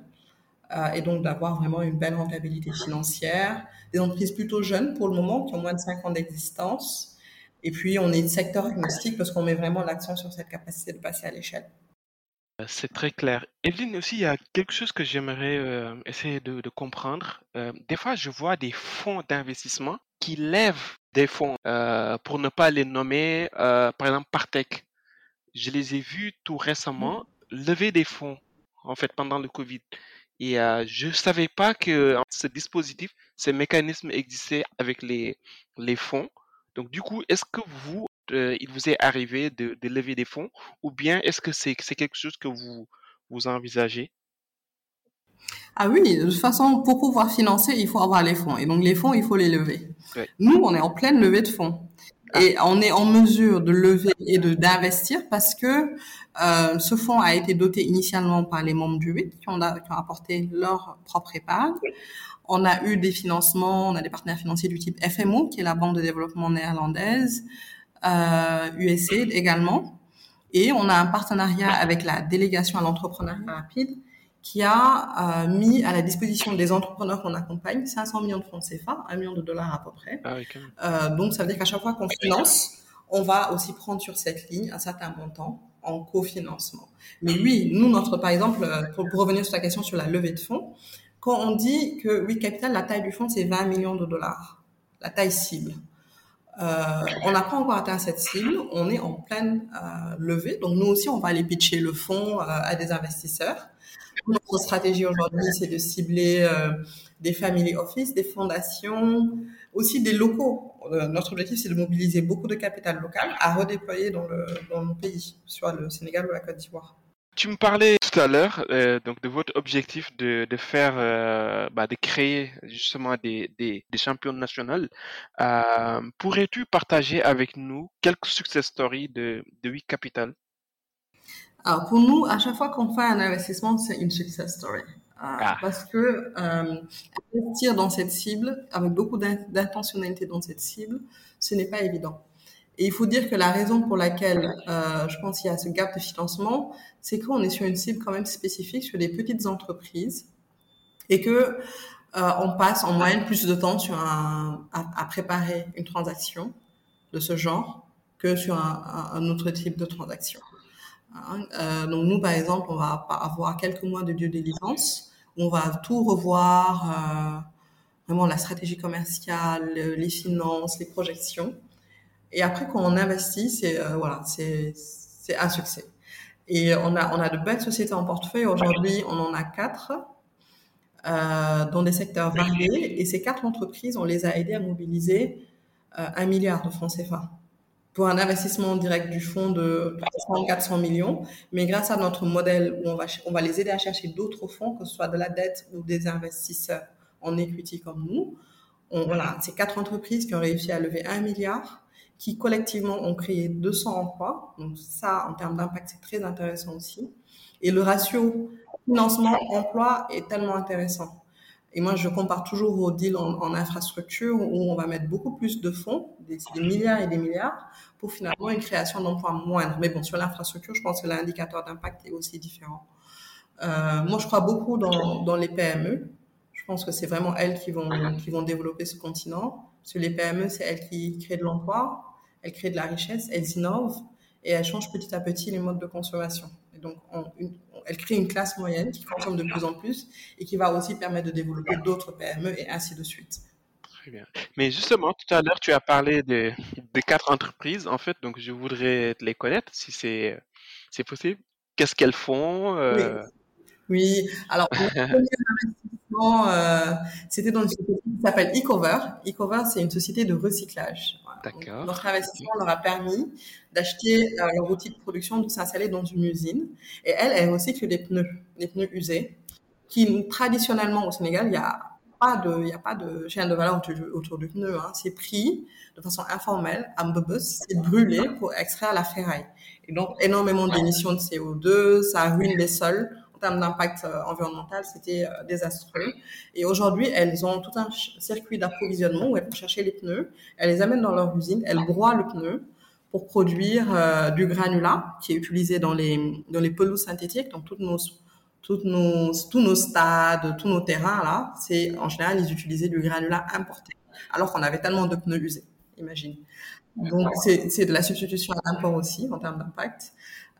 et donc d'avoir vraiment une belle rentabilité financière. Des entreprises plutôt jeunes pour le moment, qui ont moins de 5 ans d'existence. Et puis, on est secteur agnostique parce qu'on met vraiment l'accent sur cette capacité de passer à l'échelle. Euh, c'est très clair. Evelyne, aussi, il y a quelque chose que j'aimerais euh, essayer de, de comprendre. Euh, des fois, je vois des fonds d'investissement qui lèvent des fonds, euh, pour ne pas les nommer, euh, par exemple Partech. Je les ai vus tout récemment lever des fonds, en fait, pendant le Covid. Et euh, je ne savais pas que ce dispositif, ces mécanismes existaient avec les, les fonds Donc du coup, est-ce que vous, euh, il vous est arrivé de, de lever des fonds ou bien est-ce que c'est c'est quelque chose que vous vous envisagez? Ah oui, de toute façon, pour pouvoir financer, il faut avoir les fonds. Et donc les fonds, il faut les lever. Nous, on est en pleine levée de fonds. Ah. Et on est en mesure de lever et de d'investir parce que euh, ce fonds a été doté initialement par les membres du 8 qui ont, qui ont apporté leur propre épargne. On a eu des financements, on a des partenaires financiers du type FMO, qui est la banque de développement néerlandaise, euh, USAID également. Et on a un partenariat avec la délégation à l'entrepreneuriat rapide qui a euh, mis à la disposition des entrepreneurs qu'on accompagne 500 millions de francs CFA, 1 million de dollars à peu près. Ah euh, donc ça veut dire qu'à chaque fois qu'on finance, on va aussi prendre sur cette ligne un certain montant en cofinancement. Mais oui, nous, notre, par exemple, euh, pour, revenir sur la question sur la levée de fonds, quand on dit que oui, capital, la taille du fonds, c'est 20 millions de dollars, la taille cible. Euh, on n'a pas encore atteint cette cible, on est en pleine euh, levée. Donc nous aussi, on va aller pitcher le fonds euh, à des investisseurs. Notre stratégie aujourd'hui, c'est de cibler euh, des family office, des fondations, aussi des locaux. Euh, notre objectif, c'est de mobiliser beaucoup de capital local à redéployer dans, le, dans nos pays, soit le Sénégal ou la Côte d'Ivoire. Tu me parlais tout à l'heure euh, donc de votre objectif de, de faire, bah, de créer justement des, des, champions nationaux. Pourrais-tu partager avec nous quelques success stories de, de 8 Capital Alors pour nous, à chaque fois qu'on fait un investissement, c'est une success story. Euh, ah. Parce que euh, investir dans cette cible, avec beaucoup d'intentionnalité dans cette cible, ce n'est pas évident. Et il faut dire que la raison pour laquelle euh, je pense qu'il y a ce gap de financement, c'est qu'on est sur une cible quand même spécifique sur les petites entreprises et que euh, on passe en moyenne plus de temps sur un, à, à, préparer une transaction de ce genre que sur un, un autre type de transaction. Hein, euh, donc nous, par exemple, on va avoir quelques mois de diligence, on va tout revoir, euh, vraiment la stratégie commerciale, les finances, les projections. Et après, quand on investit, c'est euh, voilà, c'est un succès. Et on a on a de belles sociétés en portefeuille. Aujourd'hui, on en a quatre dans des secteurs variés. Et ces quatre entreprises, on les a aidées à mobiliser un milliard de francs CFA pour un investissement direct du fonds de 300 400 millions. Mais grâce à notre modèle où on va on va les aider à chercher d'autres fonds, que ce soit de la dette ou des investisseurs en equity comme nous. On, voilà, ces quatre entreprises qui ont réussi à lever un milliard qui collectivement ont créé 200 emplois. Donc ça, en termes d'impact, c'est très intéressant aussi. Et le ratio financement-emploi est tellement intéressant. Et moi, je compare toujours vos deals en, infrastructure où on va mettre beaucoup plus de fonds, des, milliards et des milliards, pour finalement une création d'emplois moindre. Mais bon, sur l'infrastructure, je pense que l'indicateur d'impact est aussi différent. Euh, moi, je crois beaucoup dans, les PME. Je pense que c'est vraiment elles qui vont, qui vont développer ce continent. Sur les PME, c'est elles qui créent de l'emploi, elles créent de la richesse, elles innovent et elles changent petit à petit les modes de consommation. Et donc, on, elles créent une classe moyenne qui consomme de plus en plus et qui va aussi permettre de développer d'autres PME et ainsi de suite. Très bien. Mais justement, tout à l'heure, tu as parlé des, des quatre entreprises, en fait, donc je voudrais les connaître, si c'est c'est possible. Qu'est-ce qu'elles font euh? oui. Alors, euh, c'était dans une société qui s'appelle eCover. eCover, c'est une société de recyclage. D'accord. Notre investissement leur a permis d'acheter euh, leur outil de production, de s'installer dans une usine. Et elle, elle recycle des pneus, des pneus usés, qui traditionnellement au Sénégal, il n'y a pas de, il y a pas de chaîne de valeur autour, autour du pneu. Hein. C'est pris de façon informelle, à Mbebus, c'est brûlé pour extraire la ferraille. Et donc, énormément d'émissions de CO2, ça ruine les sols termes d'impact euh, environnemental, c'était euh, désastreux. Et aujourd'hui, elles ont tout un circuit d'approvisionnement où elles vont chercher les pneus, elles les amènent dans leur usine, elles broient le pneu pour produire euh, du granulat qui est utilisé dans les, dans les pelouses synthétiques, donc toutes nos toutes nos, tous nos stades, tous nos terrains, là, c'est en général, ils utilisaient du granulat importé, alors qu'on avait tellement de pneus usés, imagine. Donc, c'est de la substitution à l'import aussi, en termes d'impact.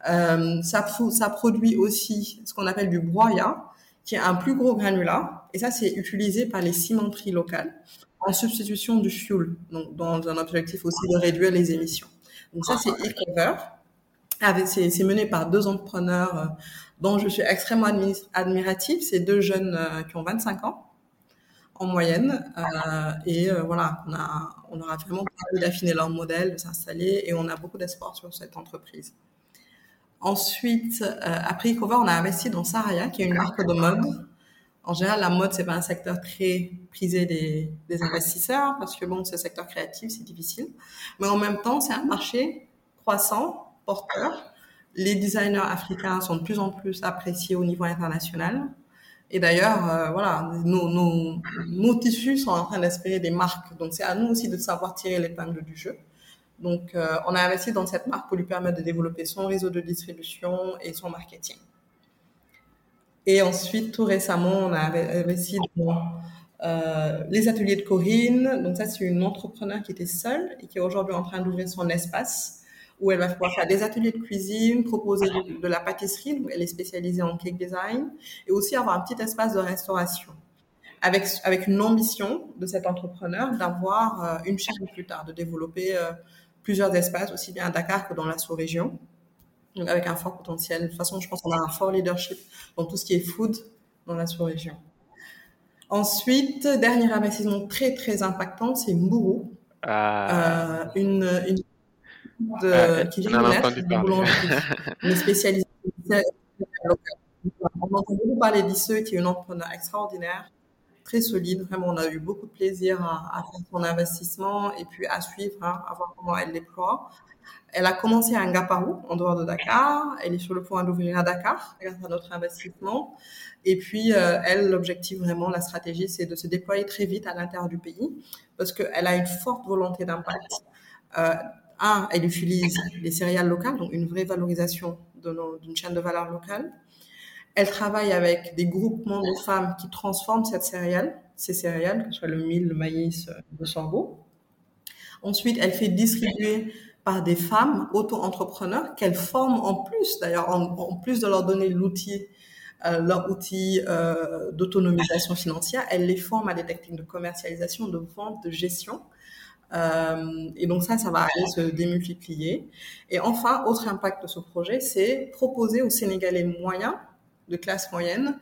Euh, ça, produit aussi ce qu'on appelle du broyat, qui est un plus gros granulat. Et ça, c'est utilisé par les cimenteries locales en substitution du fuel, donc dans un objectif aussi de réduire les émissions. Donc ça, c'est Ecover. C'est mené par deux entrepreneurs euh, dont je suis extrêmement admirative. C'est deux jeunes euh, qui ont 25 ans. en moyenne. Et voilà, on, a, on aura vraiment d'affiner leur modèle, de s'installer et on a beaucoup d'espoir sur cette entreprise. Ensuite, euh, après Ecover, on a investi dans Saraya, qui est une marque de mode. En général, la mode, c'est pas un secteur très prisé des, des investisseurs parce que bon, ce secteur créatif, c'est difficile. Mais en même temps, c'est un marché croissant, porteur. Les designers africains sont de plus en plus appréciés au niveau international. Et d'ailleurs, euh, voilà, nos, nos, nos, tissus sont en train d'inspirer des marques. Donc, c'est à nous aussi de savoir tirer l'épingle du jeu. Donc, euh, on a investi dans cette marque pour lui permettre de développer son réseau de distribution et son marketing. Et ensuite, tout récemment, on a investi dans euh, les ateliers de Corinne. Donc, ça, c'est une entrepreneur qui était seule et qui est aujourd'hui en train d'ouvrir son espace où elle va pouvoir faire des ateliers de cuisine, proposer de, la pâtisserie, donc elle est spécialisée en cake design, et aussi avoir un petit espace de restauration. Avec, avec une ambition de cet entrepreneur d'avoir euh, une chaîne plus tard, de développer plusieurs espaces, aussi bien à Dakar que dans la sous-région, donc avec un fort potentiel. De toute façon, je pense qu'on a un fort leadership dans tout ce qui est food dans la sous-région. Ensuite, dernier investissement très très impactant, c'est Mburu, ah. euh, une, une de, euh, qui vient de naître, une spécialisée. On entend beaucoup parler d'Isseux, qui est une entrepreneur extraordinaire, très solide. Vraiment, on a eu beaucoup de plaisir à, faire son investissement et puis à suivre, hein, à voir comment elle déploie. Elle a commencé à Ngaparou, en dehors de Dakar. Elle est sur le point d'ouvrir à Dakar, grâce à notre investissement. Et puis, euh, elle, l'objectif vraiment, la stratégie, c'est de se déployer très vite à l'intérieur du pays, parce qu'elle a une forte volonté d'impact. Euh, un, elle utilise les céréales locales, donc une vraie valorisation d'une chaîne de valeur locale. Elle travaille avec des groupements de femmes qui transforment cette céréale, ces céréales, que ce soit le mil, le maïs, le sorgho. Ensuite, elle fait distribuer par des femmes auto-entrepreneurs qu'elle forme en plus, d'ailleurs, en, plus de leur donner l'outil, euh, leur outil euh, d'autonomisation financière, elle les forme à des techniques de commercialisation, de vente, de gestion euh, et donc ça, ça va aller se démultiplier. Et enfin, autre impact de ce projet, c'est proposer aux Sénégalais moyens, de classe moyenne,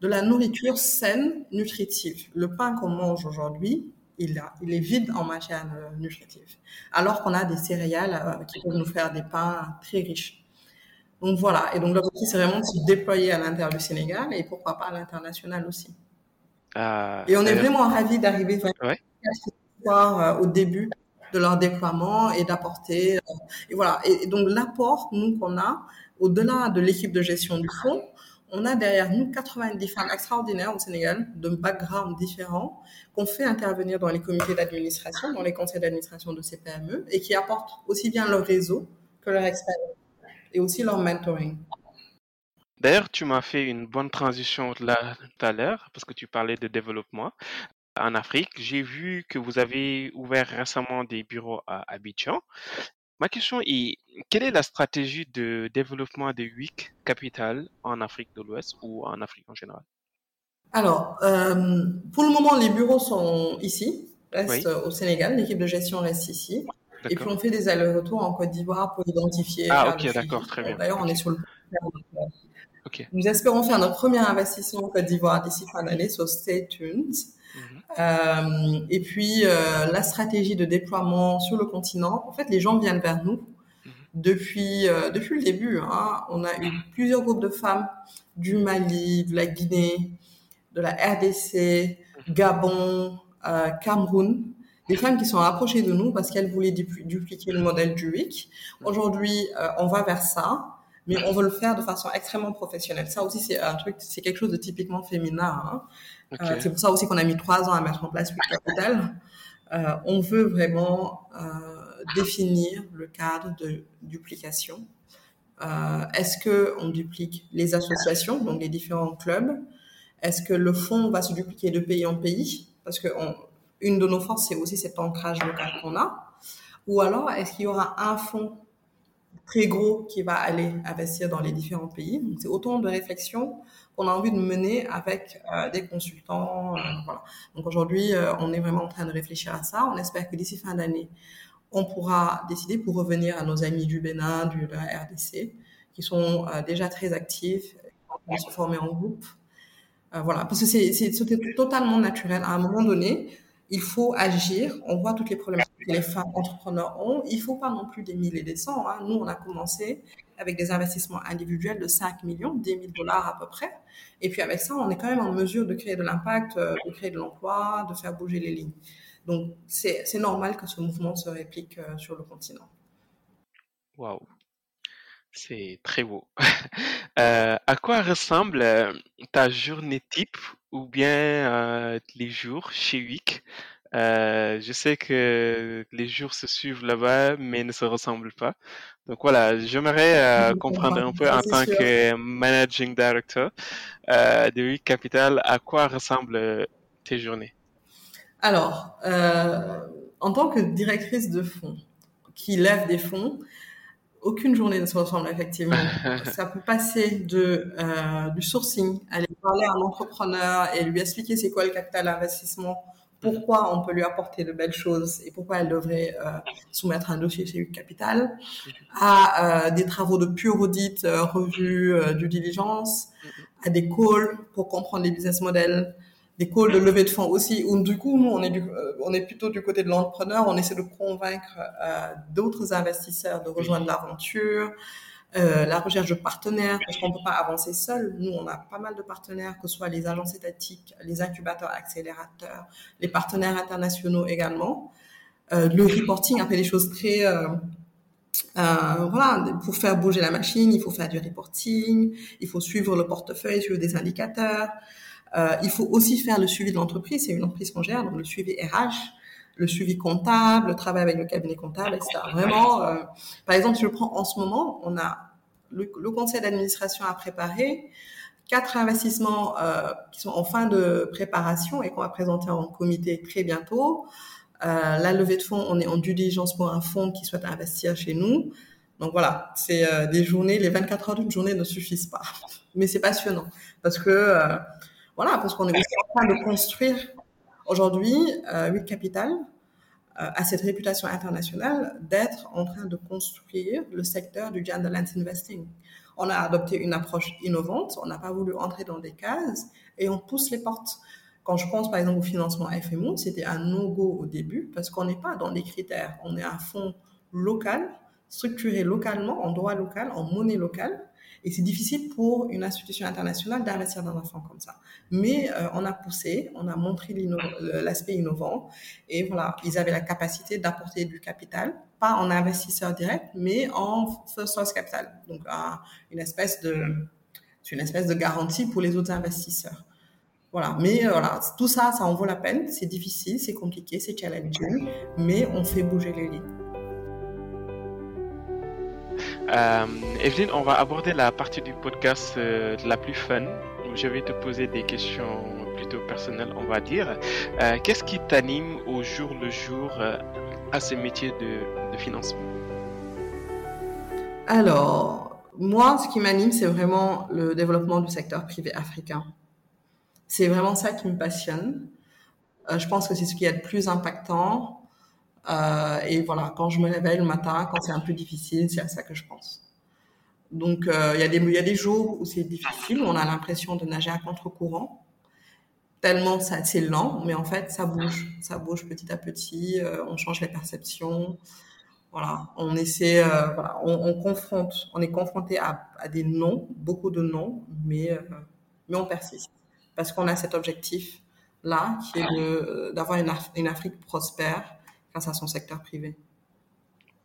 de la nourriture saine, nutritive. Le pain qu'on mange aujourd'hui, il, il, est vide en matière euh, nutritive, alors qu'on a des céréales euh, qui peuvent nous faire des pains très riches. Donc voilà, et donc l'objectif c'est vraiment de se déployer à l'intérieur du Sénégal et pourquoi pas à l'international aussi. Ah, et on est vraiment ravis d'arriver ouais. Euh, au début de leur déploiement et d'apporter. Et voilà. Et, donc l'apport nous qu'on a au-delà de l'équipe de gestion du fonds, on a derrière nous 90 femmes extraordinaires au Sénégal, de backgrounds différents, qu'on fait intervenir dans les comités d'administration, dans les conseils d'administration de ces PME, et qui apportent aussi bien leur réseau que leur expérience, et aussi leur mentoring. D'ailleurs, tu m'as fait une bonne transition là tout à l'heure, parce que tu parlais de développement en Afrique. J'ai vu que vous avez ouvert récemment des bureaux à Abidjan. Ma question est, quelle est la stratégie de développement de WIC Capital en Afrique de l'Ouest ou en Afrique en général? Alors, euh, pour le moment, les bureaux sont ici, restent au Sénégal, l'équipe de gestion reste ici. Et puis on fait des allers-retours en Côte d'Ivoire pour identifier. Ah, ok, d'accord, très bien. D'ailleurs, on est sur le Okay. Nous espérons faire notre premier investissement en Côte d'Ivoire d'ici fin d'année, so stay tuned. Euh, et puis euh, la stratégie de déploiement sur le continent. En fait, les gens viennent vers nous mhm. depuis euh, depuis le début. Hein. On a eu plusieurs groupes de femmes du Mali, de la Guinée, de la RDC, Gabon, Cameroun des femmes qui sont approchées de nous parce qu'elles voulaient dupliquer le modèle du WIC. Aujourd'hui, on va vers ça mais on veut le faire de façon extrêmement professionnelle. Ça aussi, c'est un truc, c'est quelque chose de typiquement féminin. Hein. Euh, c'est pour ça aussi qu'on a mis trois ans à mettre en place le capital. Euh, on veut vraiment euh, définir le cadre de duplication. Est-ce que on duplique les associations, donc les différents clubs? Est-ce que le fonds va se dupliquer de pays en pays? Parce que on, une de nos forces, c'est aussi cet ancrage local qu'on a. Ou alors, est-ce qu'il y aura un fonds très gros qui va aller investir dans les différents pays. C'est autant de réflexions qu'on a envie de mener avec euh, des consultants. Euh, voilà. Donc, aujourd'hui, euh, on est vraiment en train de réfléchir à ça. On espère que d'ici fin d'année, on pourra décider pour revenir à nos amis du Bénin, du, RDC, qui sont déjà très actifs, qui se former en groupe. voilà, parce que c'est totalement naturel. À un moment donné, il faut agir. On voit toutes les problématiques les femmes entrepreneurs ont. Il faut pas non plus des mille et des cents. Hein. Nous, on a commencé avec des investissements individuels de 5 millions, 10 000 dollars à peu près. Et puis avec ça, on est quand même en mesure de créer de l'impact, euh, de créer de l'emploi, de faire bouger les lignes. Donc, c'est normal que ce mouvement se réplique euh, sur le continent. Waouh, c'est très beau. Euh, à quoi ressemble ta journée type ou bien les jours chez WIC je sais que les jours se suivent là-bas, mais ne se ressemblent pas. Donc voilà, j'aimerais euh, comprendre un peu en tant que managing director euh, de WIC Capital, à quoi ressemblent tes journées? Alors, euh, en tant que directrice de fonds qui lève des fonds, aucune journée ne se ressemble effectivement. Ça peut passer de du sourcing, aller parler à un entrepreneur et lui expliquer c'est quoi le capital investissement pourquoi on peut lui apporter de belles choses et pourquoi elle devrait euh, soumettre un dossier chez Capital, à euh, des travaux de pure audit, euh, revue, due diligence, à des calls pour comprendre les business models, des calls de levée de fonds aussi, où du coup, nous, on est, on est plutôt du côté de l'entrepreneur, on essaie de convaincre d'autres investisseurs de rejoindre l'aventure, euh, la recherche de partenaires, parce qu'on ne peut pas avancer seul. Nous, on a pas mal de partenaires, que ce soit les agences étatiques, les incubateurs, accélérateurs, les partenaires internationaux également. Euh, le reporting, a fait des choses très... Euh, euh, voilà, pour faire bouger la machine, il faut faire du reporting, il faut suivre le portefeuille, suivre des indicateurs. Euh, il faut aussi faire le suivi de l'entreprise. C'est une entreprise qu'on gère, donc le suivi RH le suivi comptable, le travail avec le cabinet comptable, etc. Vraiment, euh, par exemple, si je prends en ce moment, on a le, conseil d'administration à préparer, quatre investissements euh, qui sont en fin de préparation et qu'on va présenter en comité très bientôt. Euh, la levée de fonds, on est en due diligence pour un fonds qui souhaite investir chez nous. Donc voilà, c'est euh, des journées, les 24 heures d'une journée ne suffisent pas. Mais c'est passionnant parce que, euh, voilà, parce qu'on est en train de construire Aujourd'hui, euh, Capital euh, a cette réputation internationale d'être en train de construire le secteur du genderland investing. On a adopté une approche innovante, on n'a pas voulu entrer dans des cases et on pousse les portes. Quand je pense par exemple au financement FMO, c'était un no-go au début parce qu'on n'est pas dans les critères. On est un fonds local, structuré localement, en droit local, en monnaie locale. Et c'est difficile pour une institution internationale d'investir dans un fonds comme ça. Mais euh, on a poussé, on a montré l'aspect innovant. Et voilà, ils avaient la capacité d'apporter du capital, pas en investisseur direct, mais en first source capital. Donc, une espèce de, une espèce de garantie pour les autres investisseurs. Voilà. Mais euh, voilà, tout ça, ça en vaut la peine. C'est difficile, c'est compliqué, c'est challenging, mais on fait bouger les lignes. Euh, Evelyne, on va aborder la partie du podcast euh, la plus fun. Je vais te poser des questions plutôt personnelles, on va dire. Euh, qu'est-ce qui t'anime au jour le jour euh, à ce métier de, de financement? Alors, moi, ce qui m'anime, c'est vraiment le développement du secteur privé africain. C'est vraiment ça qui me passionne. je pense que c'est ce qui est le plus impactant euh, et voilà, quand je me réveille le matin, quand c'est un peu difficile, c'est à ça que je pense. Donc, euh, il y, a des, jours où c'est difficile, où on a l'impression de nager à contre-courant, tellement c'est lent, mais en fait, ça bouge. Ça bouge petit à petit, euh, on change les perceptions. Voilà, on essaie, on, on, confronte, on est confronté à, des noms, beaucoup de noms, mais, on persiste. Parce qu'on a cet objectif-là, qui est d'avoir une Afrique prospère, grâce à son secteur privé.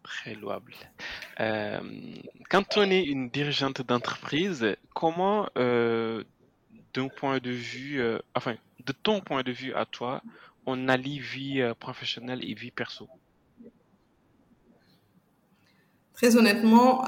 Très louable. Euh, quand on est une dirigeante d'entreprise, comment, euh, d'un point de vue, euh, enfin, de ton point de vue à toi, on allie vie professionnelle et vie perso? Très honnêtement,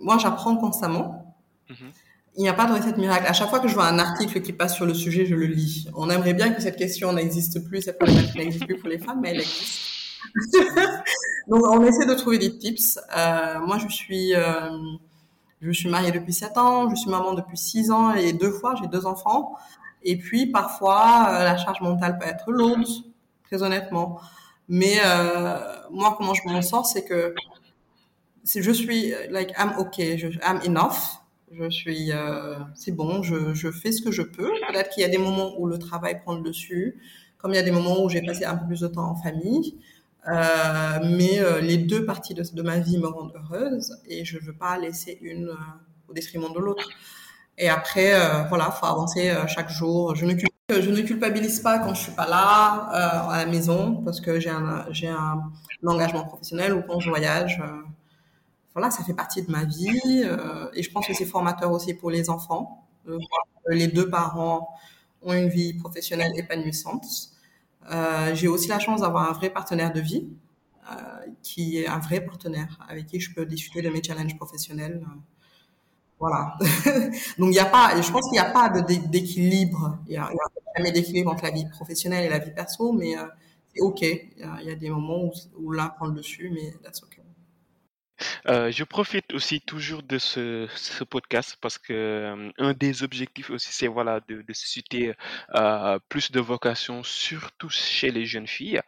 moi j'apprends constamment. Mhm. Il n'y a pas de recette miracle. À chaque fois que je vois un article qui passe sur le sujet, je le lis. On aimerait bien que cette question n'existe plus, cette problématique n'existe plus pour les femmes, mais elle existe. Donc, on essaie de trouver des tips. Euh, moi, je suis, euh, je suis mariée depuis 7 ans, je suis maman depuis 6 ans et deux fois, j'ai deux enfants. Et puis, parfois, euh, la charge mentale peut être lourde, très honnêtement. Mais moi, comment je m'en sors, c'est que je suis, like, I'm okay, je, I'm enough Je suis, euh, c'est bon, je, fais ce que je peux. Peut-être qu'il y a des moments où le travail prend le dessus, comme il y a des moments où j'ai passé un peu plus de temps en famille. Euh, mais euh, les deux parties de, ma vie me rendent heureuse et je ne veux pas laisser une au détriment de l'autre. Et après, voilà, faut avancer chaque jour. Je ne, je culpabilise pas quand je suis pas là à la maison parce que j'ai un, engagement professionnel ou quand je voyage voilà, ça fait partie de ma vie. Euh, et je pense que c'est formateur aussi pour les enfants. Les deux parents ont une vie professionnelle épanouissante. Euh, j'ai aussi la chance d'avoir un vrai partenaire de vie, euh, qui est un vrai partenaire avec qui je peux discuter de mes challenges professionnels. Voilà. Donc il n'y a pas, je pense qu'il n'y a pas d'équilibre. Il n'y a, jamais d'équilibre entre la vie professionnelle et la vie perso, mais c'est ok. Il y, a, il y, a, des moments où, où l'un prend le dessus, mais that's ok. Euh, je profite aussi toujours de ce, podcast parce que euh, un des objectifs aussi, c'est de susciter euh, plus de vocation, surtout chez les jeunes filles.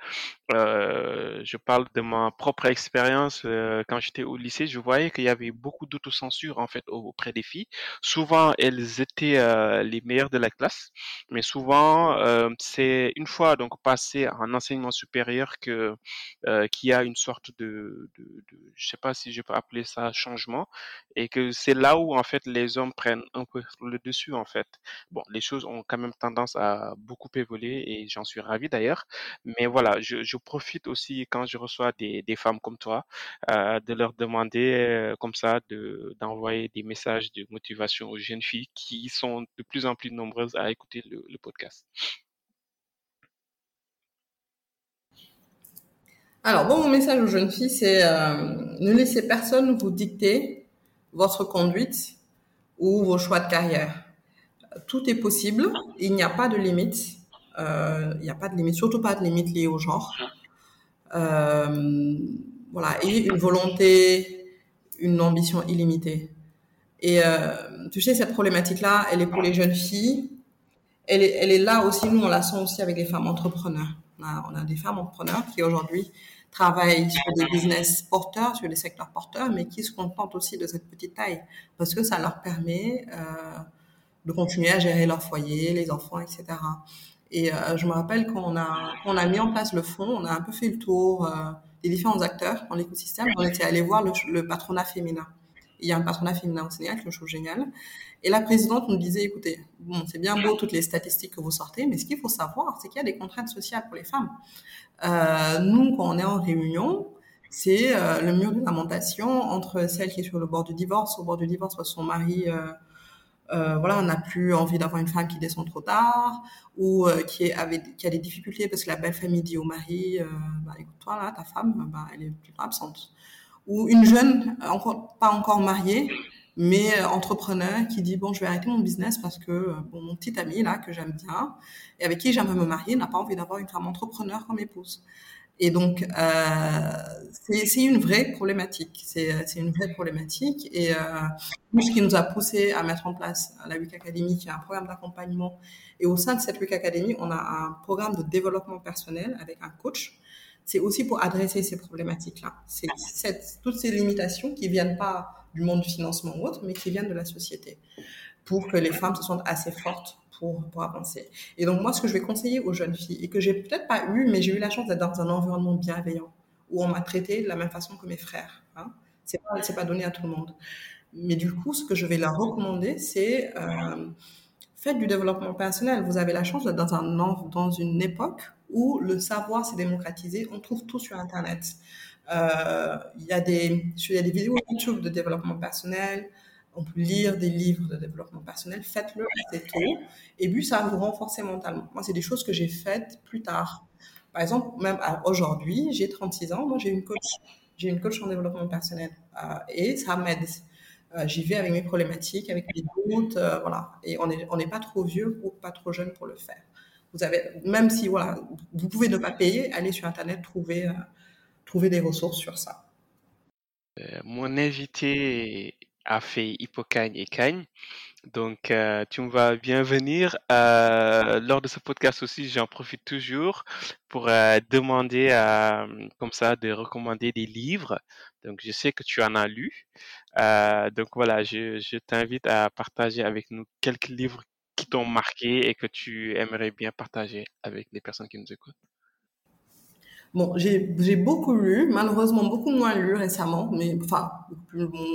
Euh, je parle de ma propre expérience. Euh, quand j'étais au lycée, je voyais qu'il y avait beaucoup d'autocensure en fait auprès des filles. Souvent, elles étaient euh, les meilleures de la classe, mais souvent, euh, c'est une fois donc passé en enseignement supérieur que euh, qu'il y a une sorte de, de, de, je sais pas si je peux appeler ça changement, et que c'est là où en fait les hommes prennent un peu le dessus en fait. Bon, les choses ont quand même tendance à beaucoup évoluer et j'en suis ravi d'ailleurs. Mais voilà, je, je je profite aussi quand je reçois des, femmes comme toi euh, de leur demander euh, comme ça de d'envoyer des messages de motivation aux jeunes filles qui sont de plus en plus nombreuses à écouter le, le podcast. Alors, bon, mon message aux jeunes filles, c'est euh, ne laissez personne vous dicter votre conduite ou vos choix de carrière. Tout est possible, il n'y a pas de limite. Il euh, n'y a pas de limite, surtout pas de limite liée au genre. Euh, voilà, et une volonté, une ambition illimitée. Et euh, tu sais, cette problématique-là, elle est pour les jeunes filles. Elle est, elle est là aussi, nous, on la sent aussi avec les femmes entrepreneurs. On a, on a des femmes entrepreneurs qui aujourd'hui travaillent sur des business porteurs, sur des secteurs porteurs, mais qui se contentent aussi de cette petite taille parce que ça leur permet euh, de continuer à gérer leur foyer, les enfants, etc. Et euh, je me rappelle quand on a a mis en place le fonds, on a un peu fait le tour euh, des différents acteurs dans l'écosystème. On était allé voir le, patronat féminin. Il y a un patronat féminin au Sénégal, qui est chose géniale. Et la présidente nous disait, écoutez, bon, c'est bien beau toutes les statistiques que vous sortez, mais ce qu'il faut savoir, c'est qu'il y a des contraintes sociales pour les femmes. Euh, nous, quand on est en réunion, c'est le mur de lamentation entre celle qui est sur le bord du divorce, au bord du divorce, parce que son mari euh, euh, voilà, on n'a plus envie d'avoir une femme qui descend trop tard ou euh, qui, est, avec, qui a des difficultés parce que la belle famille dit au mari, euh, bah, écoute-toi là, ta femme, bah, elle est plutôt absente. Ou une jeune, encore, pas encore mariée, mais euh, entrepreneur qui dit bon, je vais arrêter mon business parce que euh, bon, mon petit ami là que j'aime bien et avec qui j'aimerais me marier n'a pas envie d'avoir une femme entrepreneur comme épouse. Et donc, euh, c'est une vraie problématique. C'est une vraie problématique. Et euh, ce qui nous a poussé à mettre en place la Week Academy, qui est un programme d'accompagnement. Et au sein de cette Week Academy, on a un programme de développement personnel avec un coach. C'est aussi pour adresser ces problématiques-là. C'est toutes ces limitations qui viennent pas du monde du financement ou autre, mais qui viennent de la société, pour que les femmes se sentent assez fortes pour, avancer. Et donc, moi, ce que je vais conseiller aux jeunes filles, et que j'ai peut-être pas eu, mais j'ai eu la chance d'être dans un environnement bienveillant, où on m'a traité de la même façon que mes frères. Hein. C'est pas, donné à tout le monde. Mais du coup, ce que je vais leur recommander, c'est euh, faites du développement personnel. Vous avez la chance d'être dans, un, dans une époque où le savoir s'est démocratisé. On trouve tout sur Internet. Euh, il y des, il y a des vidéos YouTube de développement personnel on peut lire des livres de développement personnel, faites-le assez tôt. Et puis, ça vous renforcer mentalement. Moi, c'est des choses que j'ai faites plus tard. Par exemple, même aujourd'hui, j'ai 36 ans, moi, j'ai une coach. J'ai une coach en développement personnel. Euh, et ça m'aide. Euh, J'y vais avec mes problématiques, avec mes doutes, euh, voilà. Et on n'est pas trop vieux ou pas trop jeune pour le faire. Vous avez, même si, voilà, vous pouvez ne pas payer, allez sur Internet, trouver, trouver des ressources sur ça. mon invité a fait Hippocagne et Cagne. Donc, euh, tu me vas bien venir. Euh, lors de ce podcast aussi, j'en profite toujours pour euh, demander comme ça, de recommander des livres. Donc, je sais que tu en as lu. Donc, voilà, je, je t'invite à partager avec nous quelques livres qui t'ont marqué et que tu aimerais bien partager avec les personnes qui nous écoutent. Bon, j'ai beaucoup lu, malheureusement beaucoup moins lu récemment, mais enfin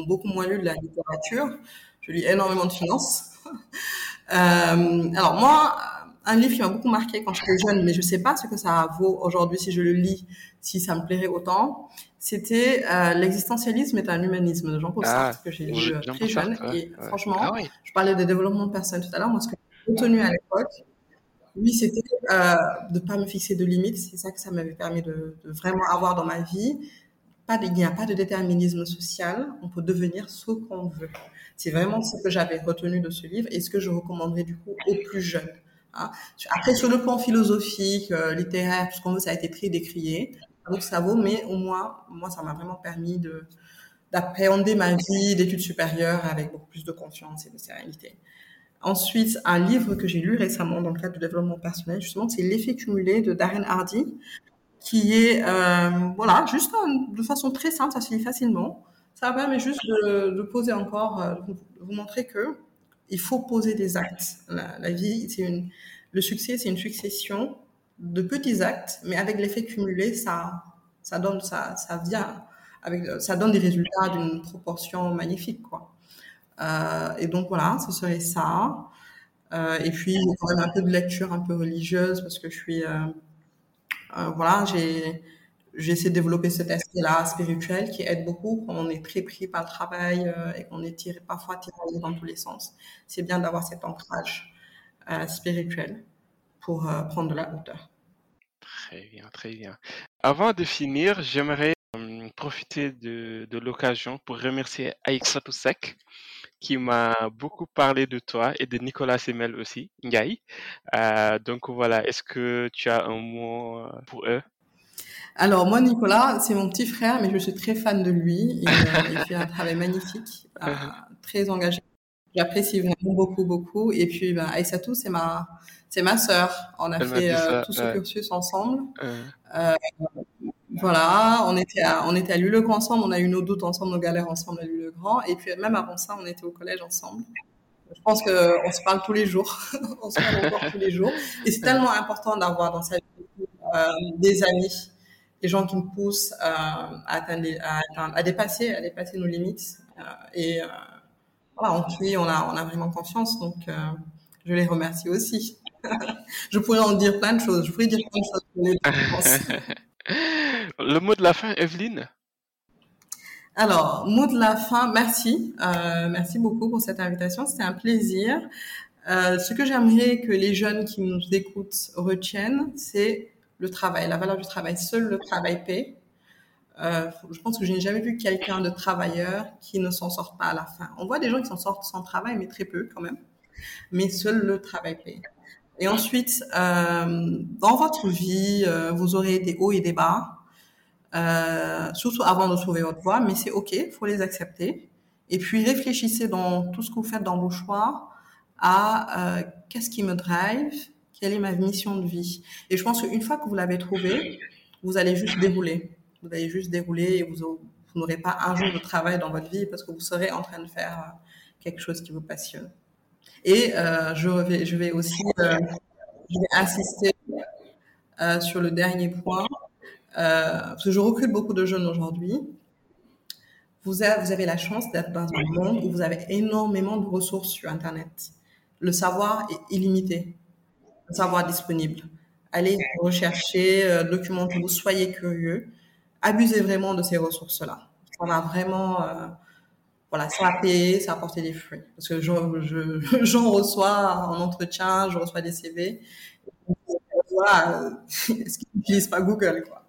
beaucoup, moins lu de la littérature. Je lis énormément de finances. Euh, alors moi, un livre qui m'a beaucoup marqué quand j'étais jeune, mais je sais pas ce que ça vaut aujourd'hui si je le lis, si ça me plairait autant. C'était euh, l'existentialisme est un humanisme de Jean-Paul Ah, Sartre que j'ai lu euh, très jeune. Sartre, ouais, Et ouais. franchement, Ah oui. je parlais de développement de personnes tout à l'heure. Moi, ce que j'ai retenu à l'époque, oui, c'était euh, de pas me fixer de limites. C'est ça que ça m'avait permis de, vraiment avoir dans ma vie. Il n'y a pas de déterminisme social. On peut devenir ce qu'on veut. C'est vraiment ce que j'avais retenu de ce livre et ce que je recommanderais du coup aux plus jeunes. hein. Après, sur le plan philosophique, euh, littéraire, tout ce qu'on veut, ça a été très décrié. Donc ça vaut, mais au moins, moi, ça m'a vraiment permis de d'appréhender ma vie d'études supérieures avec beaucoup plus de confiance et de sérénité. Ensuite, un livre que j'ai lu récemment dans le cadre du développement personnel, justement, c'est L'effet cumulé de Darren Hardy, qui est, euh, voilà, juste de façon très simple, ça se lit facilement. Ça permet juste de, de poser encore, euh, vous montrer que il faut poser des actes. La, la vie, c'est une, le succès, c'est une succession de petits actes, mais avec l'effet cumulé, ça, ça donne, ça, ça vient avec, ça donne des résultats d'une proportion magnifique, quoi. Euh, et donc voilà, ce serait ça. Euh, et puis quand même un peu de lecture un peu religieuse parce que je suis, euh, voilà, j'ai j'essaie de développer cet aspect-là spirituel qui aide beaucoup quand on est très pris par le travail et qu'on est tiré, parfois tiraillé dans tous les sens. C'est bien d'avoir cet ancrage spirituel pour prendre de la hauteur. Très bien, très bien. Avant de finir, j'aimerais profiter de, de l'occasion pour remercier Aïksatou Sek qui m'a beaucoup parlé de toi et de Nicolas Semel aussi, Ngaï. Euh, donc voilà, est-ce que tu as un mot euh, pour eux? Alors moi, Nicolas, c'est mon petit frère, mais je suis très fan de lui. Il, euh, il fait un travail magnifique, euh, très engagé. J'apprécie vraiment beaucoup, beaucoup. Et puis, ben, Aïssatou, c'est ma, c'est ma sœur. On a Elle fait euh, tout ce cursus ensemble. Voilà, on était à, on était à Lule-le-Grand ensemble, on a eu nos doutes ensemble, nos galères ensemble à Lule-le-Grand. Et puis même avant ça, on était au collège ensemble. Je pense que on se parle tous les jours. on se parle encore tous les jours. Et c'est tellement important d'avoir dans sa vie euh, des amis, des gens qui nous poussent euh, à, atteindre, à, à dépasser, à dépasser nos limites. Euh, et euh, voilà, en qui on a, on a vraiment confiance. Donc, euh, je les remercie aussi. je pourrais en dire plein de choses. Je pourrais dire plein de choses Le mot de la fin, Evelyne? Alors, mot de la fin, merci. Euh, merci beaucoup pour cette invitation. C'était un plaisir. Euh, ce que j'aimerais que les jeunes qui nous écoutent retiennent, c'est le travail, la valeur du travail. Seul le travail paie. Euh, je pense que je n'ai jamais vu quelqu'un de travailleur qui ne s'en sort pas à la fin. On voit des gens qui s'en sortent sans travail, mais très peu quand même. Mais seul le travail paie. Et ensuite, dans votre vie, vous aurez des hauts et des bas. Euh, surtout avant de trouver votre voie, mais c'est ok, il faut les accepter. Et puis réfléchissez dans tout ce que vous faites dans vos choix à euh, qu'est-ce qui me drive, quelle est ma mission de vie. Et je pense qu'une fois que vous l'avez trouvé, vous allez juste dérouler. Vous allez juste dérouler et vous, n'aurez pas un jour de travail dans votre vie parce que vous serez en train de faire euh, quelque chose qui vous passionne. Et euh, je, vais, je vais aussi euh, je vais insister euh, sur le dernier point. Euh, parce que je recrute beaucoup de jeunes aujourd'hui. Vous avez, vous avez la chance d'être dans un monde où vous avez énormément de ressources sur Internet. Le savoir est illimité. Le savoir disponible. Allez rechercher, euh, documentez-vous, soyez curieux. Abusez vraiment de ces ressources-là. Ça va vraiment, euh, voilà, ça a payé, ça a apporté des fruits. Parce que j'en je, reçois en entretien, je reçois des CV. Voilà, est-ce qu'ils n'utilisent pas Google, quoi?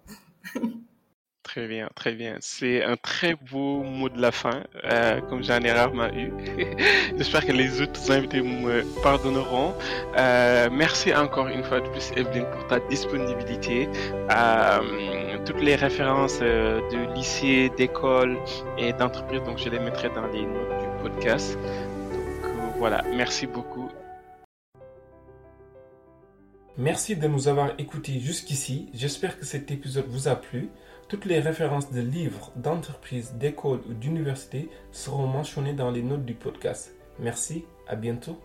Très bien, très bien. C'est un très beau mot de la fin, euh, comme j'en ai rarement eu. J'espère que les autres invités me pardonneront. Euh, merci encore une fois de plus, Evelyne, pour ta disponibilité. Euh, toutes les références de lycée, d'école et d'entreprise, donc je les mettrai dans les notes du podcast. Donc Voilà, merci beaucoup. Merci de nous avoir écoutés jusqu'ici. J'espère que cet épisode vous a plu. Toutes les références de livres, d'entreprises, d'écoles ou d'universités seront mentionnées dans les notes du podcast. Merci, à bientôt.